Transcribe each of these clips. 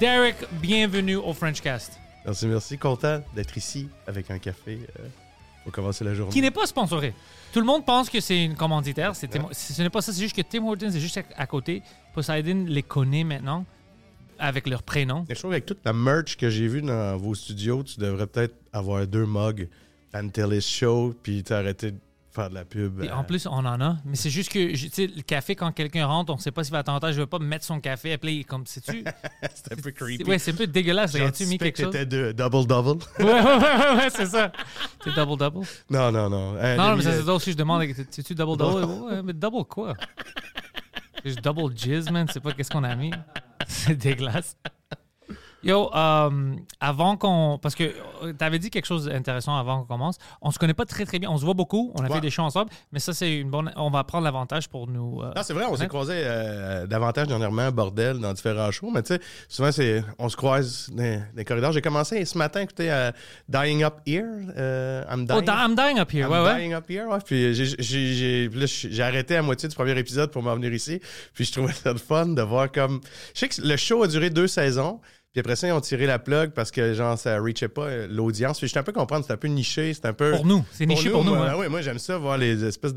Derek, bienvenue au Frenchcast, Merci, merci. Content d'être ici avec un café euh, pour commencer la journée. qui n'est pas sponsoré. Tout le monde pense que c'est une commanditaire. c'est Tim- ce n'est pas ça, c'est juste que Tim Hortons est juste à, à côté. Poseidon les connaît maintenant avec leur prénom. Je trouve qu'avec toute la merch que j'ai vue dans vos studios, tu devrais peut-être avoir deux mugs Antelis Show, puis t'arrêter de faire de la pub. Et euh, en plus, on en a. Mais c'est juste que, tu sais, le café, quand quelqu'un rentre, on ne sait pas s'il va attendre. Je veux pas mettre son café. Appeler, comme, sais-tu? c'est un peu creepy. Ouais, c'est un peu dégueulasse. As-tu mis quelque que chose? t'étais de double-double. Ouais, ouais, ouais, c'est ça. C'est double-double. non, non, non. Un Non, mais ça, euh, c'est drôle si je demande, c'est-tu double-double? Ouais, mais double quoi? Juste double jizz, man. C'est pas qu'est-ce qu'on a mis. C'est dégueulasse. Yo, euh, avant qu'on. Parce que tu avais dit quelque chose d'intéressant avant qu'on commence. On se connaît pas très, très bien. On se voit beaucoup. On a Ouais. fait des shows ensemble. Mais ça, c'est une bonne. On va prendre l'avantage pour nous. euh, Non, c'est vrai, on s'est croisés euh, davantage dernièrement, bordel, dans différents shows, mais tu sais, souvent, c'est, on se croise dans, les corridors. J'ai commencé ce matin à écouter euh, Dying Up Here. euh, I'm Oh, dying, da- I'm dying up here. I'm ouais, ouais. dying Up Here, ouais. Puis j'ai, j'ai, arrêté à moitié du premier épisode pour m'en venir ici. Puis je trouvais ça le fun de voir comme. Je sais que le show a duré deux saisons. Puis après ça, ils ont tiré la plug parce que, genre, ça reachait pas euh, l'audience. Puis je un peu comprendre, c'est un peu niché, c'est un peu. Pour nous. C'est niché pour nous. moi, hein. ah ouais, moi, j'aime ça, voir les espèces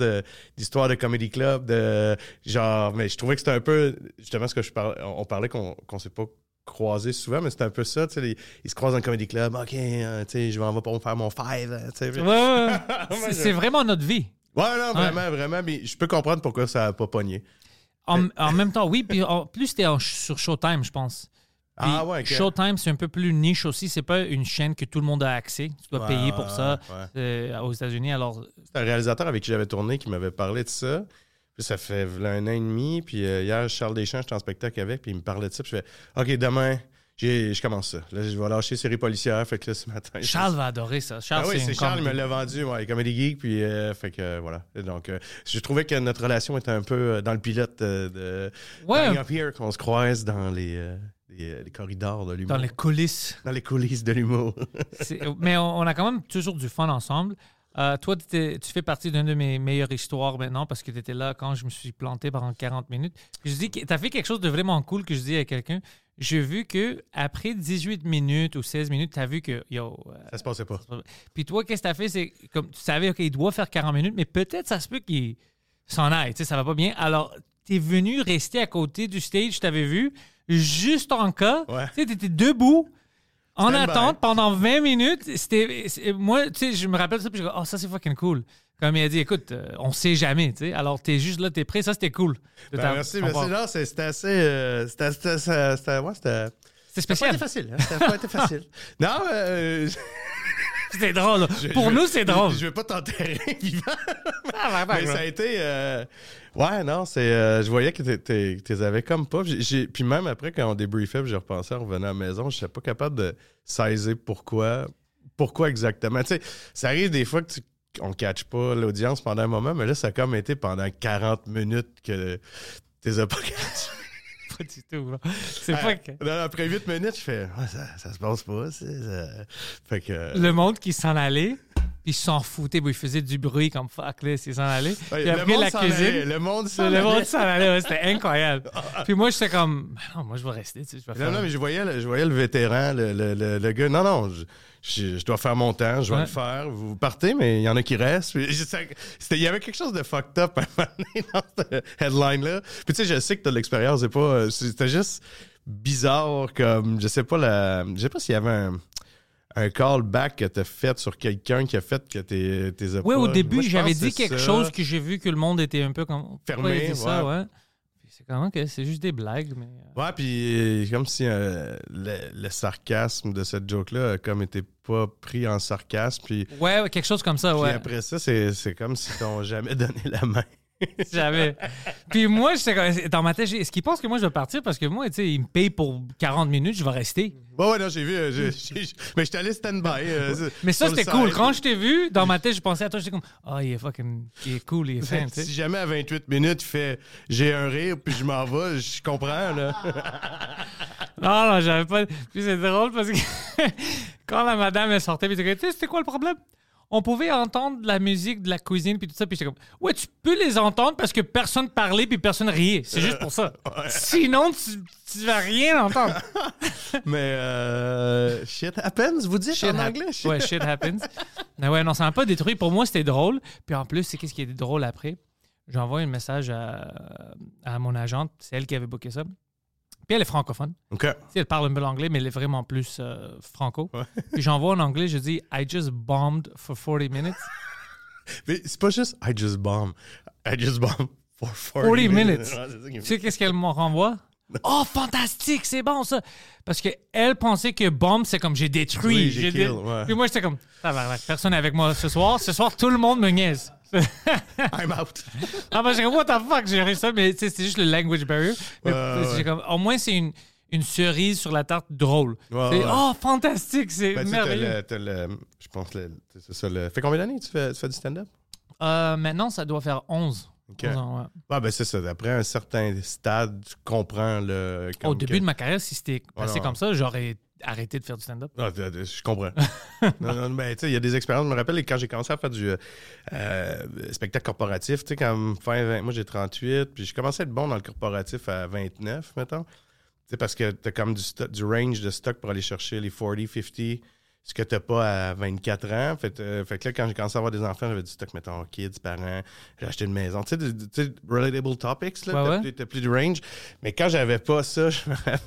d'histoires de comedy club, de genre, mais je trouvais que c'était un peu, justement, ce que je parlais, on parlait qu'on qu'on s'est pas croisés souvent, mais c'était un peu ça, tu sais, ils se croisent dans le comedy club, ok, euh, tu sais, je vais en va pour faire mon five, tu sais. Ouais, C'est- C'est vraiment notre vie. Ouais, non, vraiment, vraiment, mais je peux comprendre pourquoi ça a pas pogné. En, en même temps, oui. Puis en plus, c'était sur Showtime, je pense. Puis Ah ouais, ok. Showtime, c'est un peu plus niche aussi. C'est pas une chaîne que tout le monde a accès. Tu dois Ouais, payer pour ça ouais. euh, aux États-Unis. Alors, C'est un réalisateur avec qui j'avais tourné qui m'avait parlé de ça. Puis ça fait un an et demi. Puis euh, hier, Charles Deschamps, j'étais en spectacle avec, puis il me parlait de ça. Puis je fais OK, demain, je commence ça. Là, je vais lâcher série policière. Fait que là, ce matin. Charles va adorer ça. Charles, Ah oui, c'est Charles, il me l'a vendu, ouais, Comedy Geek, puis euh, fait que euh, voilà. Et Donc, euh, je trouvais que notre relation était un peu dans le pilote de Ouais. Up Here, qu'on se croise dans les, les, euh, les corridors de l'humour. Dans les coulisses. Dans les coulisses de l'humour. Mais on, on a quand même toujours du fun ensemble. Euh, toi, tu fais partie d'une de mes meilleures histoires maintenant parce que tu étais là quand je me suis planté pendant 40 minutes. Je dis tu as fait quelque chose de vraiment cool que je dis à quelqu'un. J'ai vu que après 18 minutes ou 16 minutes, tu as vu que yo, euh, ça se passait pas. Puis toi, qu'est-ce que tu as fait? C'est comme tu savais, OK, il doit faire 40 minutes, mais peut-être ça se peut qu'il s'en aille. Tu sais, ça va pas bien. Alors, tu es venu rester à côté du stage, je t'avais vu, juste en cas. Ouais. Tu étais debout. En attente pendant 20 minutes, c'était. Moi, tu sais, je me rappelle ça, puis je dis, oh, ça, c'est fucking cool. Comme il a dit, écoute, euh, on sait jamais, tu sais. Alors, t'es juste là, t'es prêt, ça, c'était cool. Ben, merci, merci. c'est- c'était assez. euh, c'était, c'était, c'était, c'était- ouais, c'était. C'était pas spécial. été facile. Hein? N'a pas été facile. Non, euh, C'était drôle. Pour je- nous, c'est drôle. Je, je vais pas t'enterrer vivant. Ah, Mais ça a été. euh, Ouais, non, c'est. euh, je voyais que t'es- t'es- t'es avais comme pas. J'ai- Puis même après, quand on débriefait, j'ai repensé en revenant à la maison, je n'étais pas capable de saisir pourquoi. Pourquoi exactement. Tu sais, ça arrive des fois que tu on ne catch pas l'audience pendant un moment, mais là, ça a comme été pendant 40 minutes que tu les as pas catch. Pas du tout, là. C'est pas que. Après 8 minutes, je fais, Ouais, ça, ça se passe pas. c'est, ça. Fait que. Le monde qui s'en allait, Puis ils s'en foutaient, ils faisaient du bruit comme fuck, là, ils s'en allaient. Ouais, Puis le après, la cuisine. allait, le monde s'en le monde allait. s'en allait, ouais, c'était incroyable. Puis moi, j'étais comme, Ben non, moi, je vais rester, tu sais, je vais Non, faire. non, mais je voyais, le- je voyais le vétéran, le, le, le- le gars. Non, non, je, je- je dois faire mon temps, je vais Ouais. le faire. Vous partez, mais il y en a qui restent. Il y avait quelque chose de fucked up à un moment donné dans cette headline-là. Puis tu sais, je sais que tu as de l'expérience, c'est pas. euh, C'était juste bizarre comme. Je sais pas la. Je sais pas s'il y avait un. Un callback que t'as fait sur quelqu'un qui a fait que t'es t'es Oui, au début, j'avais que dit quelque ça. chose que j'ai vu que le monde était un peu comme. Fermé, dit ça, ouais. ouais. C'est comme, ok, c'est juste des blagues, mais. euh, Ouais, puis comme si euh, le, le sarcasme de cette joke-là comme été pas pris en sarcasme. Puis, Ouais, ouais, quelque chose comme ça, puis ouais. après ça, c'est c'est comme si t'ont jamais donné la main. J'avais. Puis moi, j'étais dans ma tête, est-ce qu'ils pensent que moi je vais partir parce que moi, tu sais, ils me payent pour 40 minutes, je vais rester. Bon, ouais, non, j'ai vu. euh, j'ai- j'ai- mais j'étais allé stand-by. euh, Mais ça, c'était cool. Quand je t'ai vu, dans ma tête, je pensais à toi, j'étais comme, ah, il est fucking, il est cool, il est fin, tu sais. Si jamais à 28 minutes, il fait j'ai un rire, puis je m'en vais, je comprends, là. Non, non, j'avais pas. Puis c'est drôle parce que quand la madame est sortie, puis Tu sais, c'était quoi le problème? On pouvait entendre la musique de la cuisine puis tout ça, puis j'étais comme, ouais, tu peux les entendre parce que personne parlait puis personne riait. C'est juste pour ça. Sinon, tu, tu vas rien entendre. mais euh, shit happens, vous dites Shit en anglais? Ouais, shit happens. Mais ouais, non, ça m'a pas détruit. Pour moi, c'était drôle. Puis en plus, c'est qu'est-ce qui est drôle après? J'envoie un message à, à mon agente. C'est elle qui avait booké ça. Puis elle est francophone. OK. Sais, elle parle un peu l'anglais, mais elle est vraiment plus euh, franco. Ouais. Puis j'envoie en anglais, je dis I just bombed for 40 minutes. Mais c'est pas juste I just bomb. I just bomb for 40, 40 minutes. Ouais, tu sais qu'est-ce qu'elle me renvoie? Oh, fantastique, c'est bon ça! Parce qu'elle pensait que bombe, c'est comme j'ai détruit. Oui, j'ai j'ai kill, dé- ouais. Puis moi, j'étais comme, personne n'est avec moi ce soir. Ce soir, tout le monde me niaise. I'm out. Ah, ben, j'ai what the fuck, j'ai réussi ça, mais c'est juste le language barrier. Mais Ouais, j'ai ouais. comme, au moins, c'est une, une cerise sur la tarte drôle. Ouais, oh, fantastique, c'est Ben, merveilleux. Je pense c'est ça. Le... Fait combien d'années tu fais, tu fais du stand-up? Euh, maintenant, ça doit faire 11. Ok. 11 ans, ouais. Ah, ben c'est ça. Après un certain stade, tu comprends le. Au début que- de ma carrière, si c'était passé comme ça, j'aurais arrêté de faire du stand-up? Ah, d- d- je comprends. non, non, tu sais, il y a des expériences. Je me rappelle quand j'ai commencé à faire du euh, euh, spectacle corporatif, tu sais, quand fin 20, moi j'ai 38, puis je commençais à être bon dans le corporatif à 29, mettons. Tu sais, parce que t'as comme du, du range de stock pour aller chercher les 40, 50, ce que t'as pas à 24 ans. Fait, euh, fait que là, quand j'ai commencé à avoir des enfants, j'avais du stock, mettons, kids, parents, j'ai acheté une maison. Tu sais, tu relatable topics, là, Ouais, t'as, ouais. plus- plus de range. Mais quand j'avais pas ça, je me rappelle.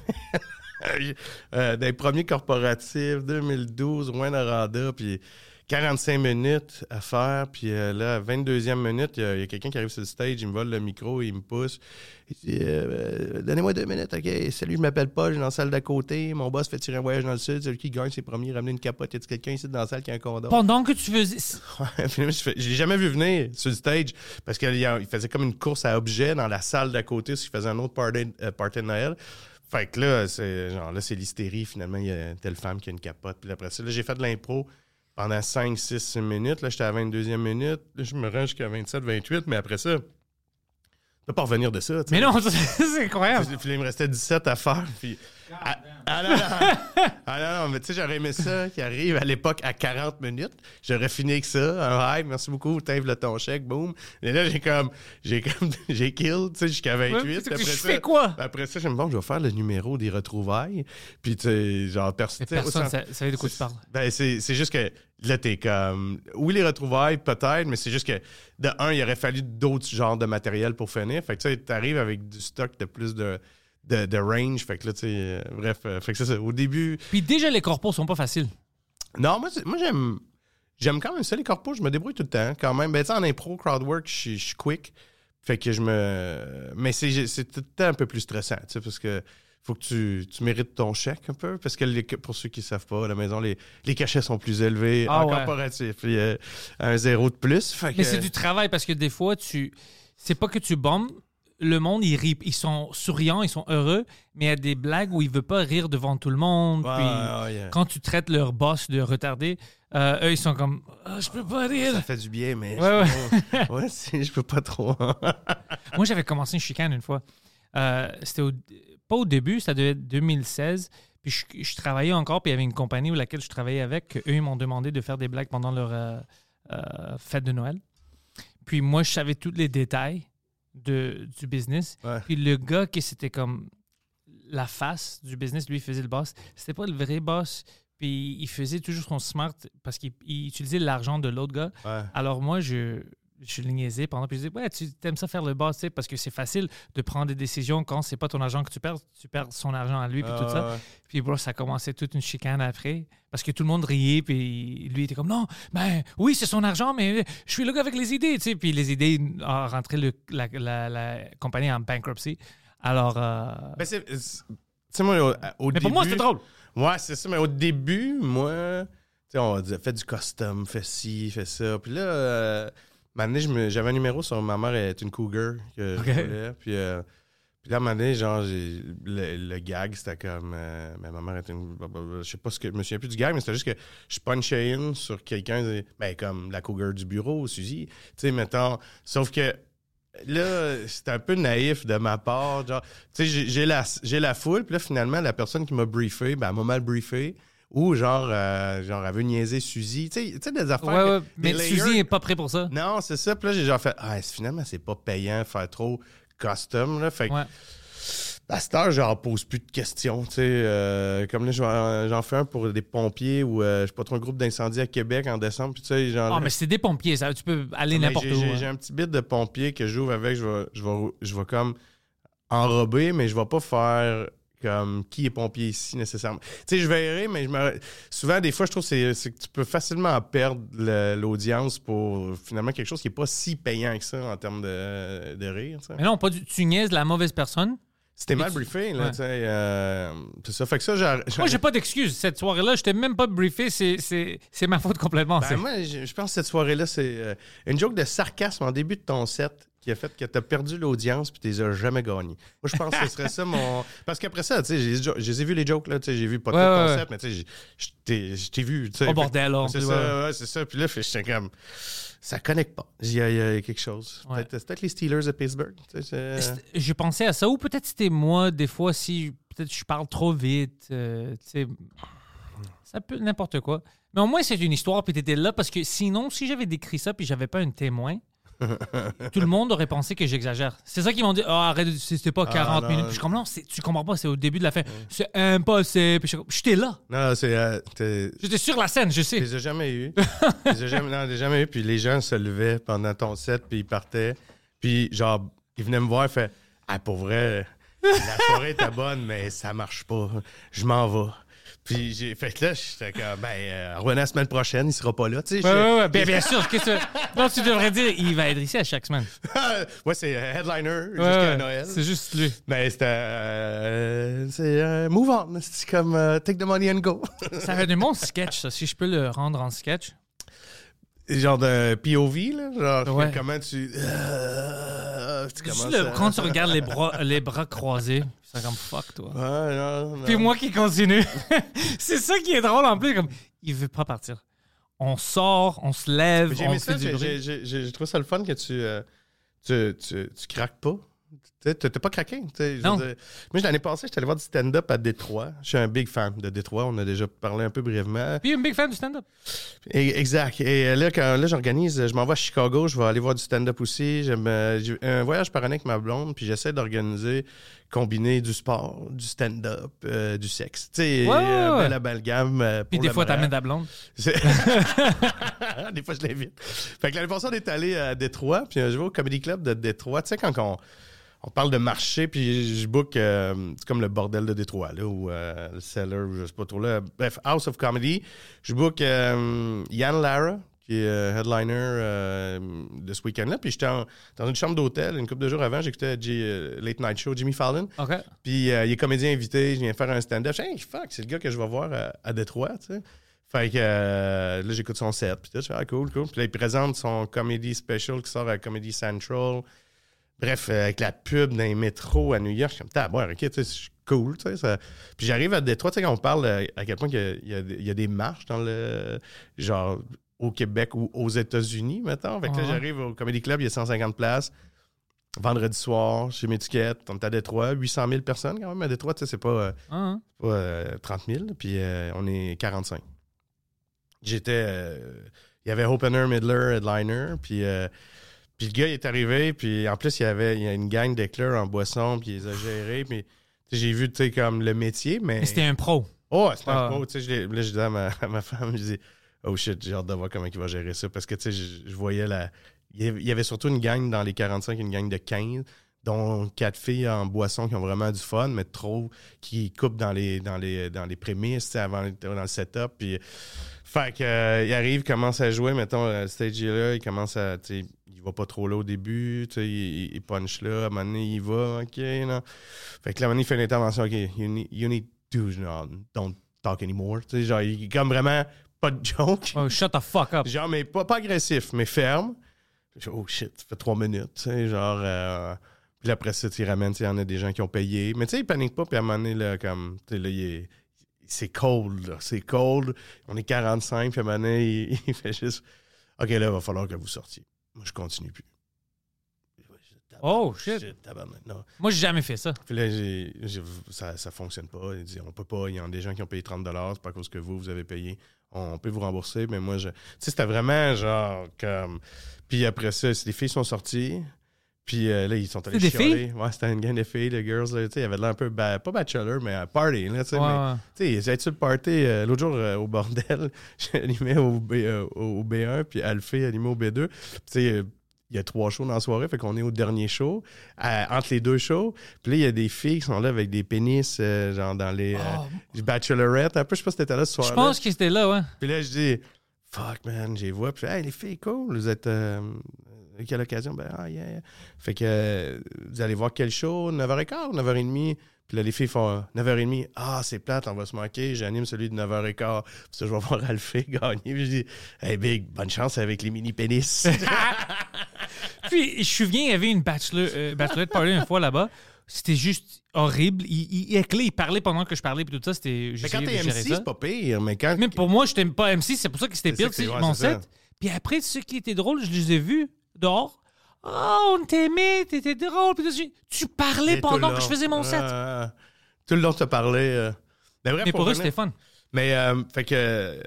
Euh, les premiers corporatifs, 2012, Rwanda, puis 45 minutes à faire, puis euh, là, 22e minute, il y a, quelqu'un qui arrive sur le stage, il me vole le micro, il me pousse. Il dit euh, euh, Donnez-moi deux minutes, OK? Salut, je m'appelle Paul, je suis dans la salle d'à côté. Mon boss fait tirer un voyage dans le sud. Celui qui gagne ses premiers, ramener une capote. Y a quelqu'un ici dans la salle qui a un condom? Pendant que tu faisais. Je l'ai jamais vu venir sur le stage parce qu'il faisait comme une course à objets dans la salle d'à côté, parce qu'il faisait un autre party, euh, party de Noël. Fait que là, c'est genre là, c'est l'hystérie. Finalement, il y a telle femme qui a une capote. Puis après ça, là, j'ai fait de l'impro pendant 5, 6 minutes. Là, j'étais à la 22e minute. Là, je me rends jusqu'à 27, 28. Mais après ça, je peux pas revenir de ça. tu sais. Mais non, c'est incroyable. Puis il me restait 17 à faire. Puis... Ah, ah non, non. Ah non, non, mais tu sais, j'aurais aimé ça qui arrive à l'époque à 40 minutes. J'aurais fini avec ça. Un hi, merci beaucoup, t'inves le ton chèque, boum. Et là, j'ai comme, j'ai comme, j'ai kill, tu sais, jusqu'à 28. Ouais, je après fais ça- quoi? Après ça, je me bon, je vais faire le numéro des retrouvailles. Puis, tu sais, genre, pers- Mais personne ne savait de quoi tu parles. ben, c'est c'est juste que là, t'es comme. Oui, les retrouvailles, peut-être, mais c'est juste que, de un, il aurait fallu d'autres genres de matériel pour finir. Fait que, tu sais, t'arrives avec du stock de plus de, de, de range. Fait que là, tu sais, euh, bref, euh, fait que c'est ça. Au début. Puis déjà, les corpos sont pas faciles. Non, moi, moi j'aime. J'aime quand même ça, les corpos. Je me débrouille tout le temps, quand même. Ben, tu sais, en impro, crowdwork, je suis- je suis quick. Fait que je me. Mais c'est c'est tout le temps un peu plus stressant, tu sais, parce que faut que tu, tu mérites ton chèque un peu. Parce que les- pour ceux qui ne savent pas, à la maison, les, les cachets sont plus élevés Ah en ouais. corporatif. Il y a un zéro de plus. Fait que- Mais c'est du travail parce que des fois, tu. C'est pas que tu bombes. Le monde, ils rient. Ils sont souriants, ils sont heureux, mais il y a des blagues où ils veulent pas rire devant tout le monde. Ouais, puis ouais, ouais, yeah. quand tu traites leur boss de retardé, euh, eux, ils sont comme Ah, Je peux pas rire. Ça fait du bien, mais Ouais, je, peux pas- ouais, je peux pas trop. Moi, j'avais commencé une chicane une fois. Euh, C'était au- pas au début, ça devait être 2016. Puis je, je travaillais encore, puis il y avait une compagnie où laquelle je travaillais avec. Eux, ils m'ont demandé de faire des blagues pendant leur, euh, fête de Noël. Puis moi, je savais tous les détails de, du business. Ouais. Puis le gars qui c'était comme la face du business, lui, il faisait le boss. C'était pas le vrai boss. Puis il faisait toujours son smart parce qu'il il utilisait l'argent de l'autre gars. Ouais. Alors moi, je, je le niaisais pendant. Puis je disais, ouais, tu aimes ça faire le boss, parce que c'est facile de prendre des décisions quand c'est pas ton argent que tu perds, tu perds son argent à lui, puis tout Ah, ça. ouais. Puis bro, ça commençait toute une chicane après. Parce que tout le monde riait, puis lui était comme non, ben oui, c'est son argent, mais je suis le gars avec les idées, tu sais. Puis les idées ont rentré le- la, la- la compagnie en bankruptcy. Alors, euh, Ben, c'est. moi, au, au mais début. pour moi, c'était drôle. Ouais, c'est ça. Mais au début, moi, tu sais, on disait, fais du custom, fais ci, fais ça. Puis là, euh, me- j'avais un numéro sur ma mère est une cougar que je voulais. Puis, euh, puis là, à un moment donné, genre, le, le gag, c'était comme. euh, mais ma mère est une. Je sais pas ce que. Je me souviens plus du gag, mais c'était juste que je punchais in sur quelqu'un, ben, comme la cougar du bureau, Suzy. Tu sais, mettons. Sauf que. Là, c'était un peu naïf de ma part. Genre, tu sais, j'ai- la, la foule, puis là, finalement, la personne qui m'a briefé, ben, elle m'a mal briefé. Ou genre, euh, genre, elle veut niaiser Suzy. Tu sais, tu sais, des affaires. Ouais, ouais, que- mais des Suzy n'est pas prêt pour ça. Non, c'est ça. Puis là, j'ai genre fait, ah, finalement, c'est pas payant faire trop custom. Là? Fait que, Ouais. à cette heure, j'en pose plus de questions. tu sais. Euh, comme là, j'en fais un pour des pompiers ou, euh, je sais pas trop, un groupe d'incendie à Québec en décembre. Puis tu sais, genre. Ah, mais c'est des pompiers, ça. Tu peux aller n'importe où. J'ai hein. j'ai un petit bit de pompier que j'ouvre avec, je vais, je, vais, je vais comme enrober, mais je vais pas faire comme qui est pompier ici nécessairement. Tu sais, je verrai, mais je me... souvent, des fois, je trouve que c'est que tu peux facilement perdre l'audience pour finalement quelque chose qui est pas si payant que ça en termes de, de rire. Mais non, pas du, tu niaises la mauvaise personne. C'était mal briefé, là, Ouais. tu sais. euh, c'est ça. Fait que ça, j'ai. Moi, j'ai pas d'excuse. Cette soirée-là, je t'ai même pas briefé. C'est- ma faute complètement. Ben, moi, je, je pense que cette soirée-là, c'est euh, une joke de sarcasme en début de ton set qui a fait que tu as perdu l'audience puis tu les as jamais gagnés. Moi, je pense que ce serait ça mon. Parce qu'après ça, tu sais, j'ai je les jokes, là, tu sais, j'ai vu pas Ouais, ouais, concept, mais tu sais, je t'ai- vu, Fait- bordel, là, on C'est ça, ouais, c'est ça. Puis là, j'étais comme. Ça connecte pas. Il y a, il y a quelque chose. Ouais. Peut-être les Steelers de Pittsburgh. Je pensais à ça. Ou peut-être c'était moi, des fois, si peut-être je parle trop vite. euh, tu sais, ça peut n'importe quoi. Mais au moins, c'est une histoire, puis tu étais là. Parce que sinon, si j'avais décrit ça, puis j'avais pas un témoin, tout le monde aurait pensé que j'exagère. C'est ça qu'ils m'ont dit. Ah, arrête, c'était pas 40 non. minutes. Puis je suis comme, non, c'est- tu comprends pas, c'est au début de la fin. C'est impossible. Puis j'étais là. Non, c'est. euh, J'étais sur la scène, je sais. les ai jamais eu. je les ai jamais, non, je les ai jamais eu. Puis les gens se levaient pendant ton set, puis ils partaient. Puis genre, ils venaient me voir, fait Ah, pour vrai, la soirée était bonne, mais ça marche pas. Je m'en vais. Puis j'ai fait que là, j'étais comme, ben, euh, revenez la semaine prochaine, il sera pas là. Tu sais, Ouais, ouais, ouais. Bien, bien sûr. Non, tu devrais dire, il va être ici à chaque semaine. ouais, c'est euh, headliner jusqu'à. Noël. C'est juste lui. Ben, c'était. euh, c'est euh, move on. C'est comme take the money and go. Ça fait de bons sketch, ça. Si je peux le rendre en sketch. genre de POV, là. Genre, Ouais. comment tu. euh, tu Juste le- quand tu regardes les bras, les bras croisés, c'est comme fuck, toi. Ouais, non, non. Puis moi qui continue. c'est ça qui est drôle en plus. Comme, il veut pas partir. On sort, on se lève, J'ai aimé ça, j'ai trouvé ça le fun que tu, euh, tu, tu, tu craques pas. Tu t'es pas craqué. tu sais, je veux Non. dire. Moi, l'année passée, j'étais allé voir du stand-up à Détroit. Je suis un big fan de Détroit. On a déjà parlé un peu brièvement. Puis un big fan du stand-up. Exact. Et euh, là, quand là, j'organise, je m'en vais à Chicago, je vais aller voir du stand-up aussi. J'aime, euh, j'ai un voyage par année avec ma blonde, puis j'essaie d'organiser, combiner du sport, du stand-up, euh, du sexe. Tu sais, Ouais, euh, euh, Puis des fois, t'amènes ta blonde. Des fois, je l'invite. Fait que l'année passée, on est allé à Détroit, puis je vais au Comedy Club de Détroit. Tu sais, quand on, on parle de marché, puis je book, euh, c'est comme le bordel de Détroit, là, ou euh, le Cellar, ou je sais pas trop là. Bref, House of Comedy. Je book euh, Yann Lara, qui est euh, headliner de ce week-end-là. Puis j'étais dans une chambre d'hôtel, une couple de jours avant, j'écoutais euh, Late Night Show, Jimmy Fallon. OK. Puis il est comédien invité, je viens faire un stand-up. Je dis, hey, fuck, c'est le gars que je vais voir à, à Détroit, tu sais. Fait que euh, là, j'écoute son set. Puis je fais, ah, cool, cool. Puis là, il présente son comedy special qui sort à Comedy Central. Bref, euh, avec la pub dans les métros à New York, je suis comme, t'as boire, ok, tu sais, c'est cool, tu sais. ça- Puis j'arrive à Détroit, tu sais, quand on parle euh, à quel point il y a, il y a- il y a des marches dans le. genre, au Québec ou aux États-Unis, mettons. Fait que là, j'arrive au Comedy Club, il y a 150 places. Vendredi soir, chez mes tickets, on est à Détroit, 800 000 personnes quand même à Détroit, tu sais, c'est pas, euh, Ah, hein. pas euh, 30 000, puis euh, on est 45. J'étais. il y avait opener, middler, headliner. Puis, euh, puis le gars, il est arrivé. Puis en plus, il y avait il y a une gang d'éclairs en boisson. Puis il les a gérés. Puis j'ai vu, tu sais, comme le métier. Mais. Mais c'était un pro. Oh, c'était Ah. un pro. Tu sais, là, je disais à ma, à ma femme, je dis, oh shit, j'ai hâte de voir comment il va gérer ça. Parce que, tu sais, je, je voyais la. Il y avait- surtout une gang dans les 45, une gang de 15, dont quatre filles en boisson qui ont vraiment du fun, mais trop qui coupent dans les, dans les, dans les prémices, tu sais, avant dans le setup. Puis, fait que, euh, il arrive, commence à jouer, mettons, euh, le stage est là, il commence à, tu sais, il va pas trop là au début, tu sais, il, il punch là, à un moment donné, il va, ok, non. Fait que là, à un moment donné, il fait une intervention, ok, you need, you need to, no, don't talk anymore, tu sais, genre, il est comme vraiment pas de joke. Oh, shut the fuck up. Genre, mais pas, pas agressif, mais ferme. Oh shit, ça fait trois minutes, tu sais, genre. euh, puis après ça, tu ramènes, tu sais, il y en a des gens qui ont payé. Mais tu sais, il panique pas, puis à un moment donné, là, comme, tu sais, là, il est. C'est cold, là. C'est cold. On est 45, puis à un moment donné, il, il fait juste. OK, là, il va falloir que vous sortiez. Moi, je continue plus. Oh, shit. tabarnak, non. Moi, j'ai jamais fait ça. Puis là, j'ai- j'ai- ça, ça fonctionne pas. Il dit, on peut pas. Il y a des gens qui ont payé 30 c'est pas à cause que vous, vous avez payé. On, on peut vous rembourser, mais moi, je. Tu sais, c'était vraiment genre comme. Puis après ça, les filles sont sorties. Puis euh, là, ils sont allés chialer. Ouais, c'était une gang de filles, de girls. là, Tu sais, il y avait l'air un peu. ba- pas bachelor, mais party, là, tu sais. Mais- j'ai sur le party euh, l'autre jour euh, au bordel. J'animais au, B, au B1, puis Alphée animait au B2. Puis, Tu sais, il y a trois shows dans la soirée, fait qu'on est au dernier show, euh, entre les deux shows. Puis là, il y a des filles qui sont là avec des pénis, euh, genre dans les euh, bachelorettes. Un peu, je sais pas si t'étais là ce soir. Je pense que c'était là, ouais. Puis là, je dis, fuck, man, j'ai vois. Puis, hey, les filles, cool, vous êtes. Euh, à quelle occasion? Ben, ah, yeah. yeah. Fait que euh, vous allez voir quel show? 9h15, 9h30. Puis là, les filles font euh, 9h30. Ah, c'est plate, on va se manquer. J'anime celui de 9h15. Puis ça, je vais voir Alphée gagner. Puis je dis, hey, Big, bonne chance avec les mini-pénis. Puis, je souviens, il y avait une bachelor, euh, bachelorette party une fois là-bas. C'était juste horrible. Il, il, il éclait, il parlait pendant que je parlais, puis tout ça. C'était. mais j'essayais quand t'es MC, c'est pas pire. Mais quand. Même pour moi, je t'aime pas MC, c'est pour ça que c'était pire, tu sais, mon set. Puis après, ce qui était drôle, je les ai vus dehors. Oh, on t'aimait, t'étais drôle. Puis tu parlais pendant que je faisais mon set. Tout le long, tu parlais. euh. Mais bref, Mais pour eux, c'était fun. Mais, euh, fait que. euh,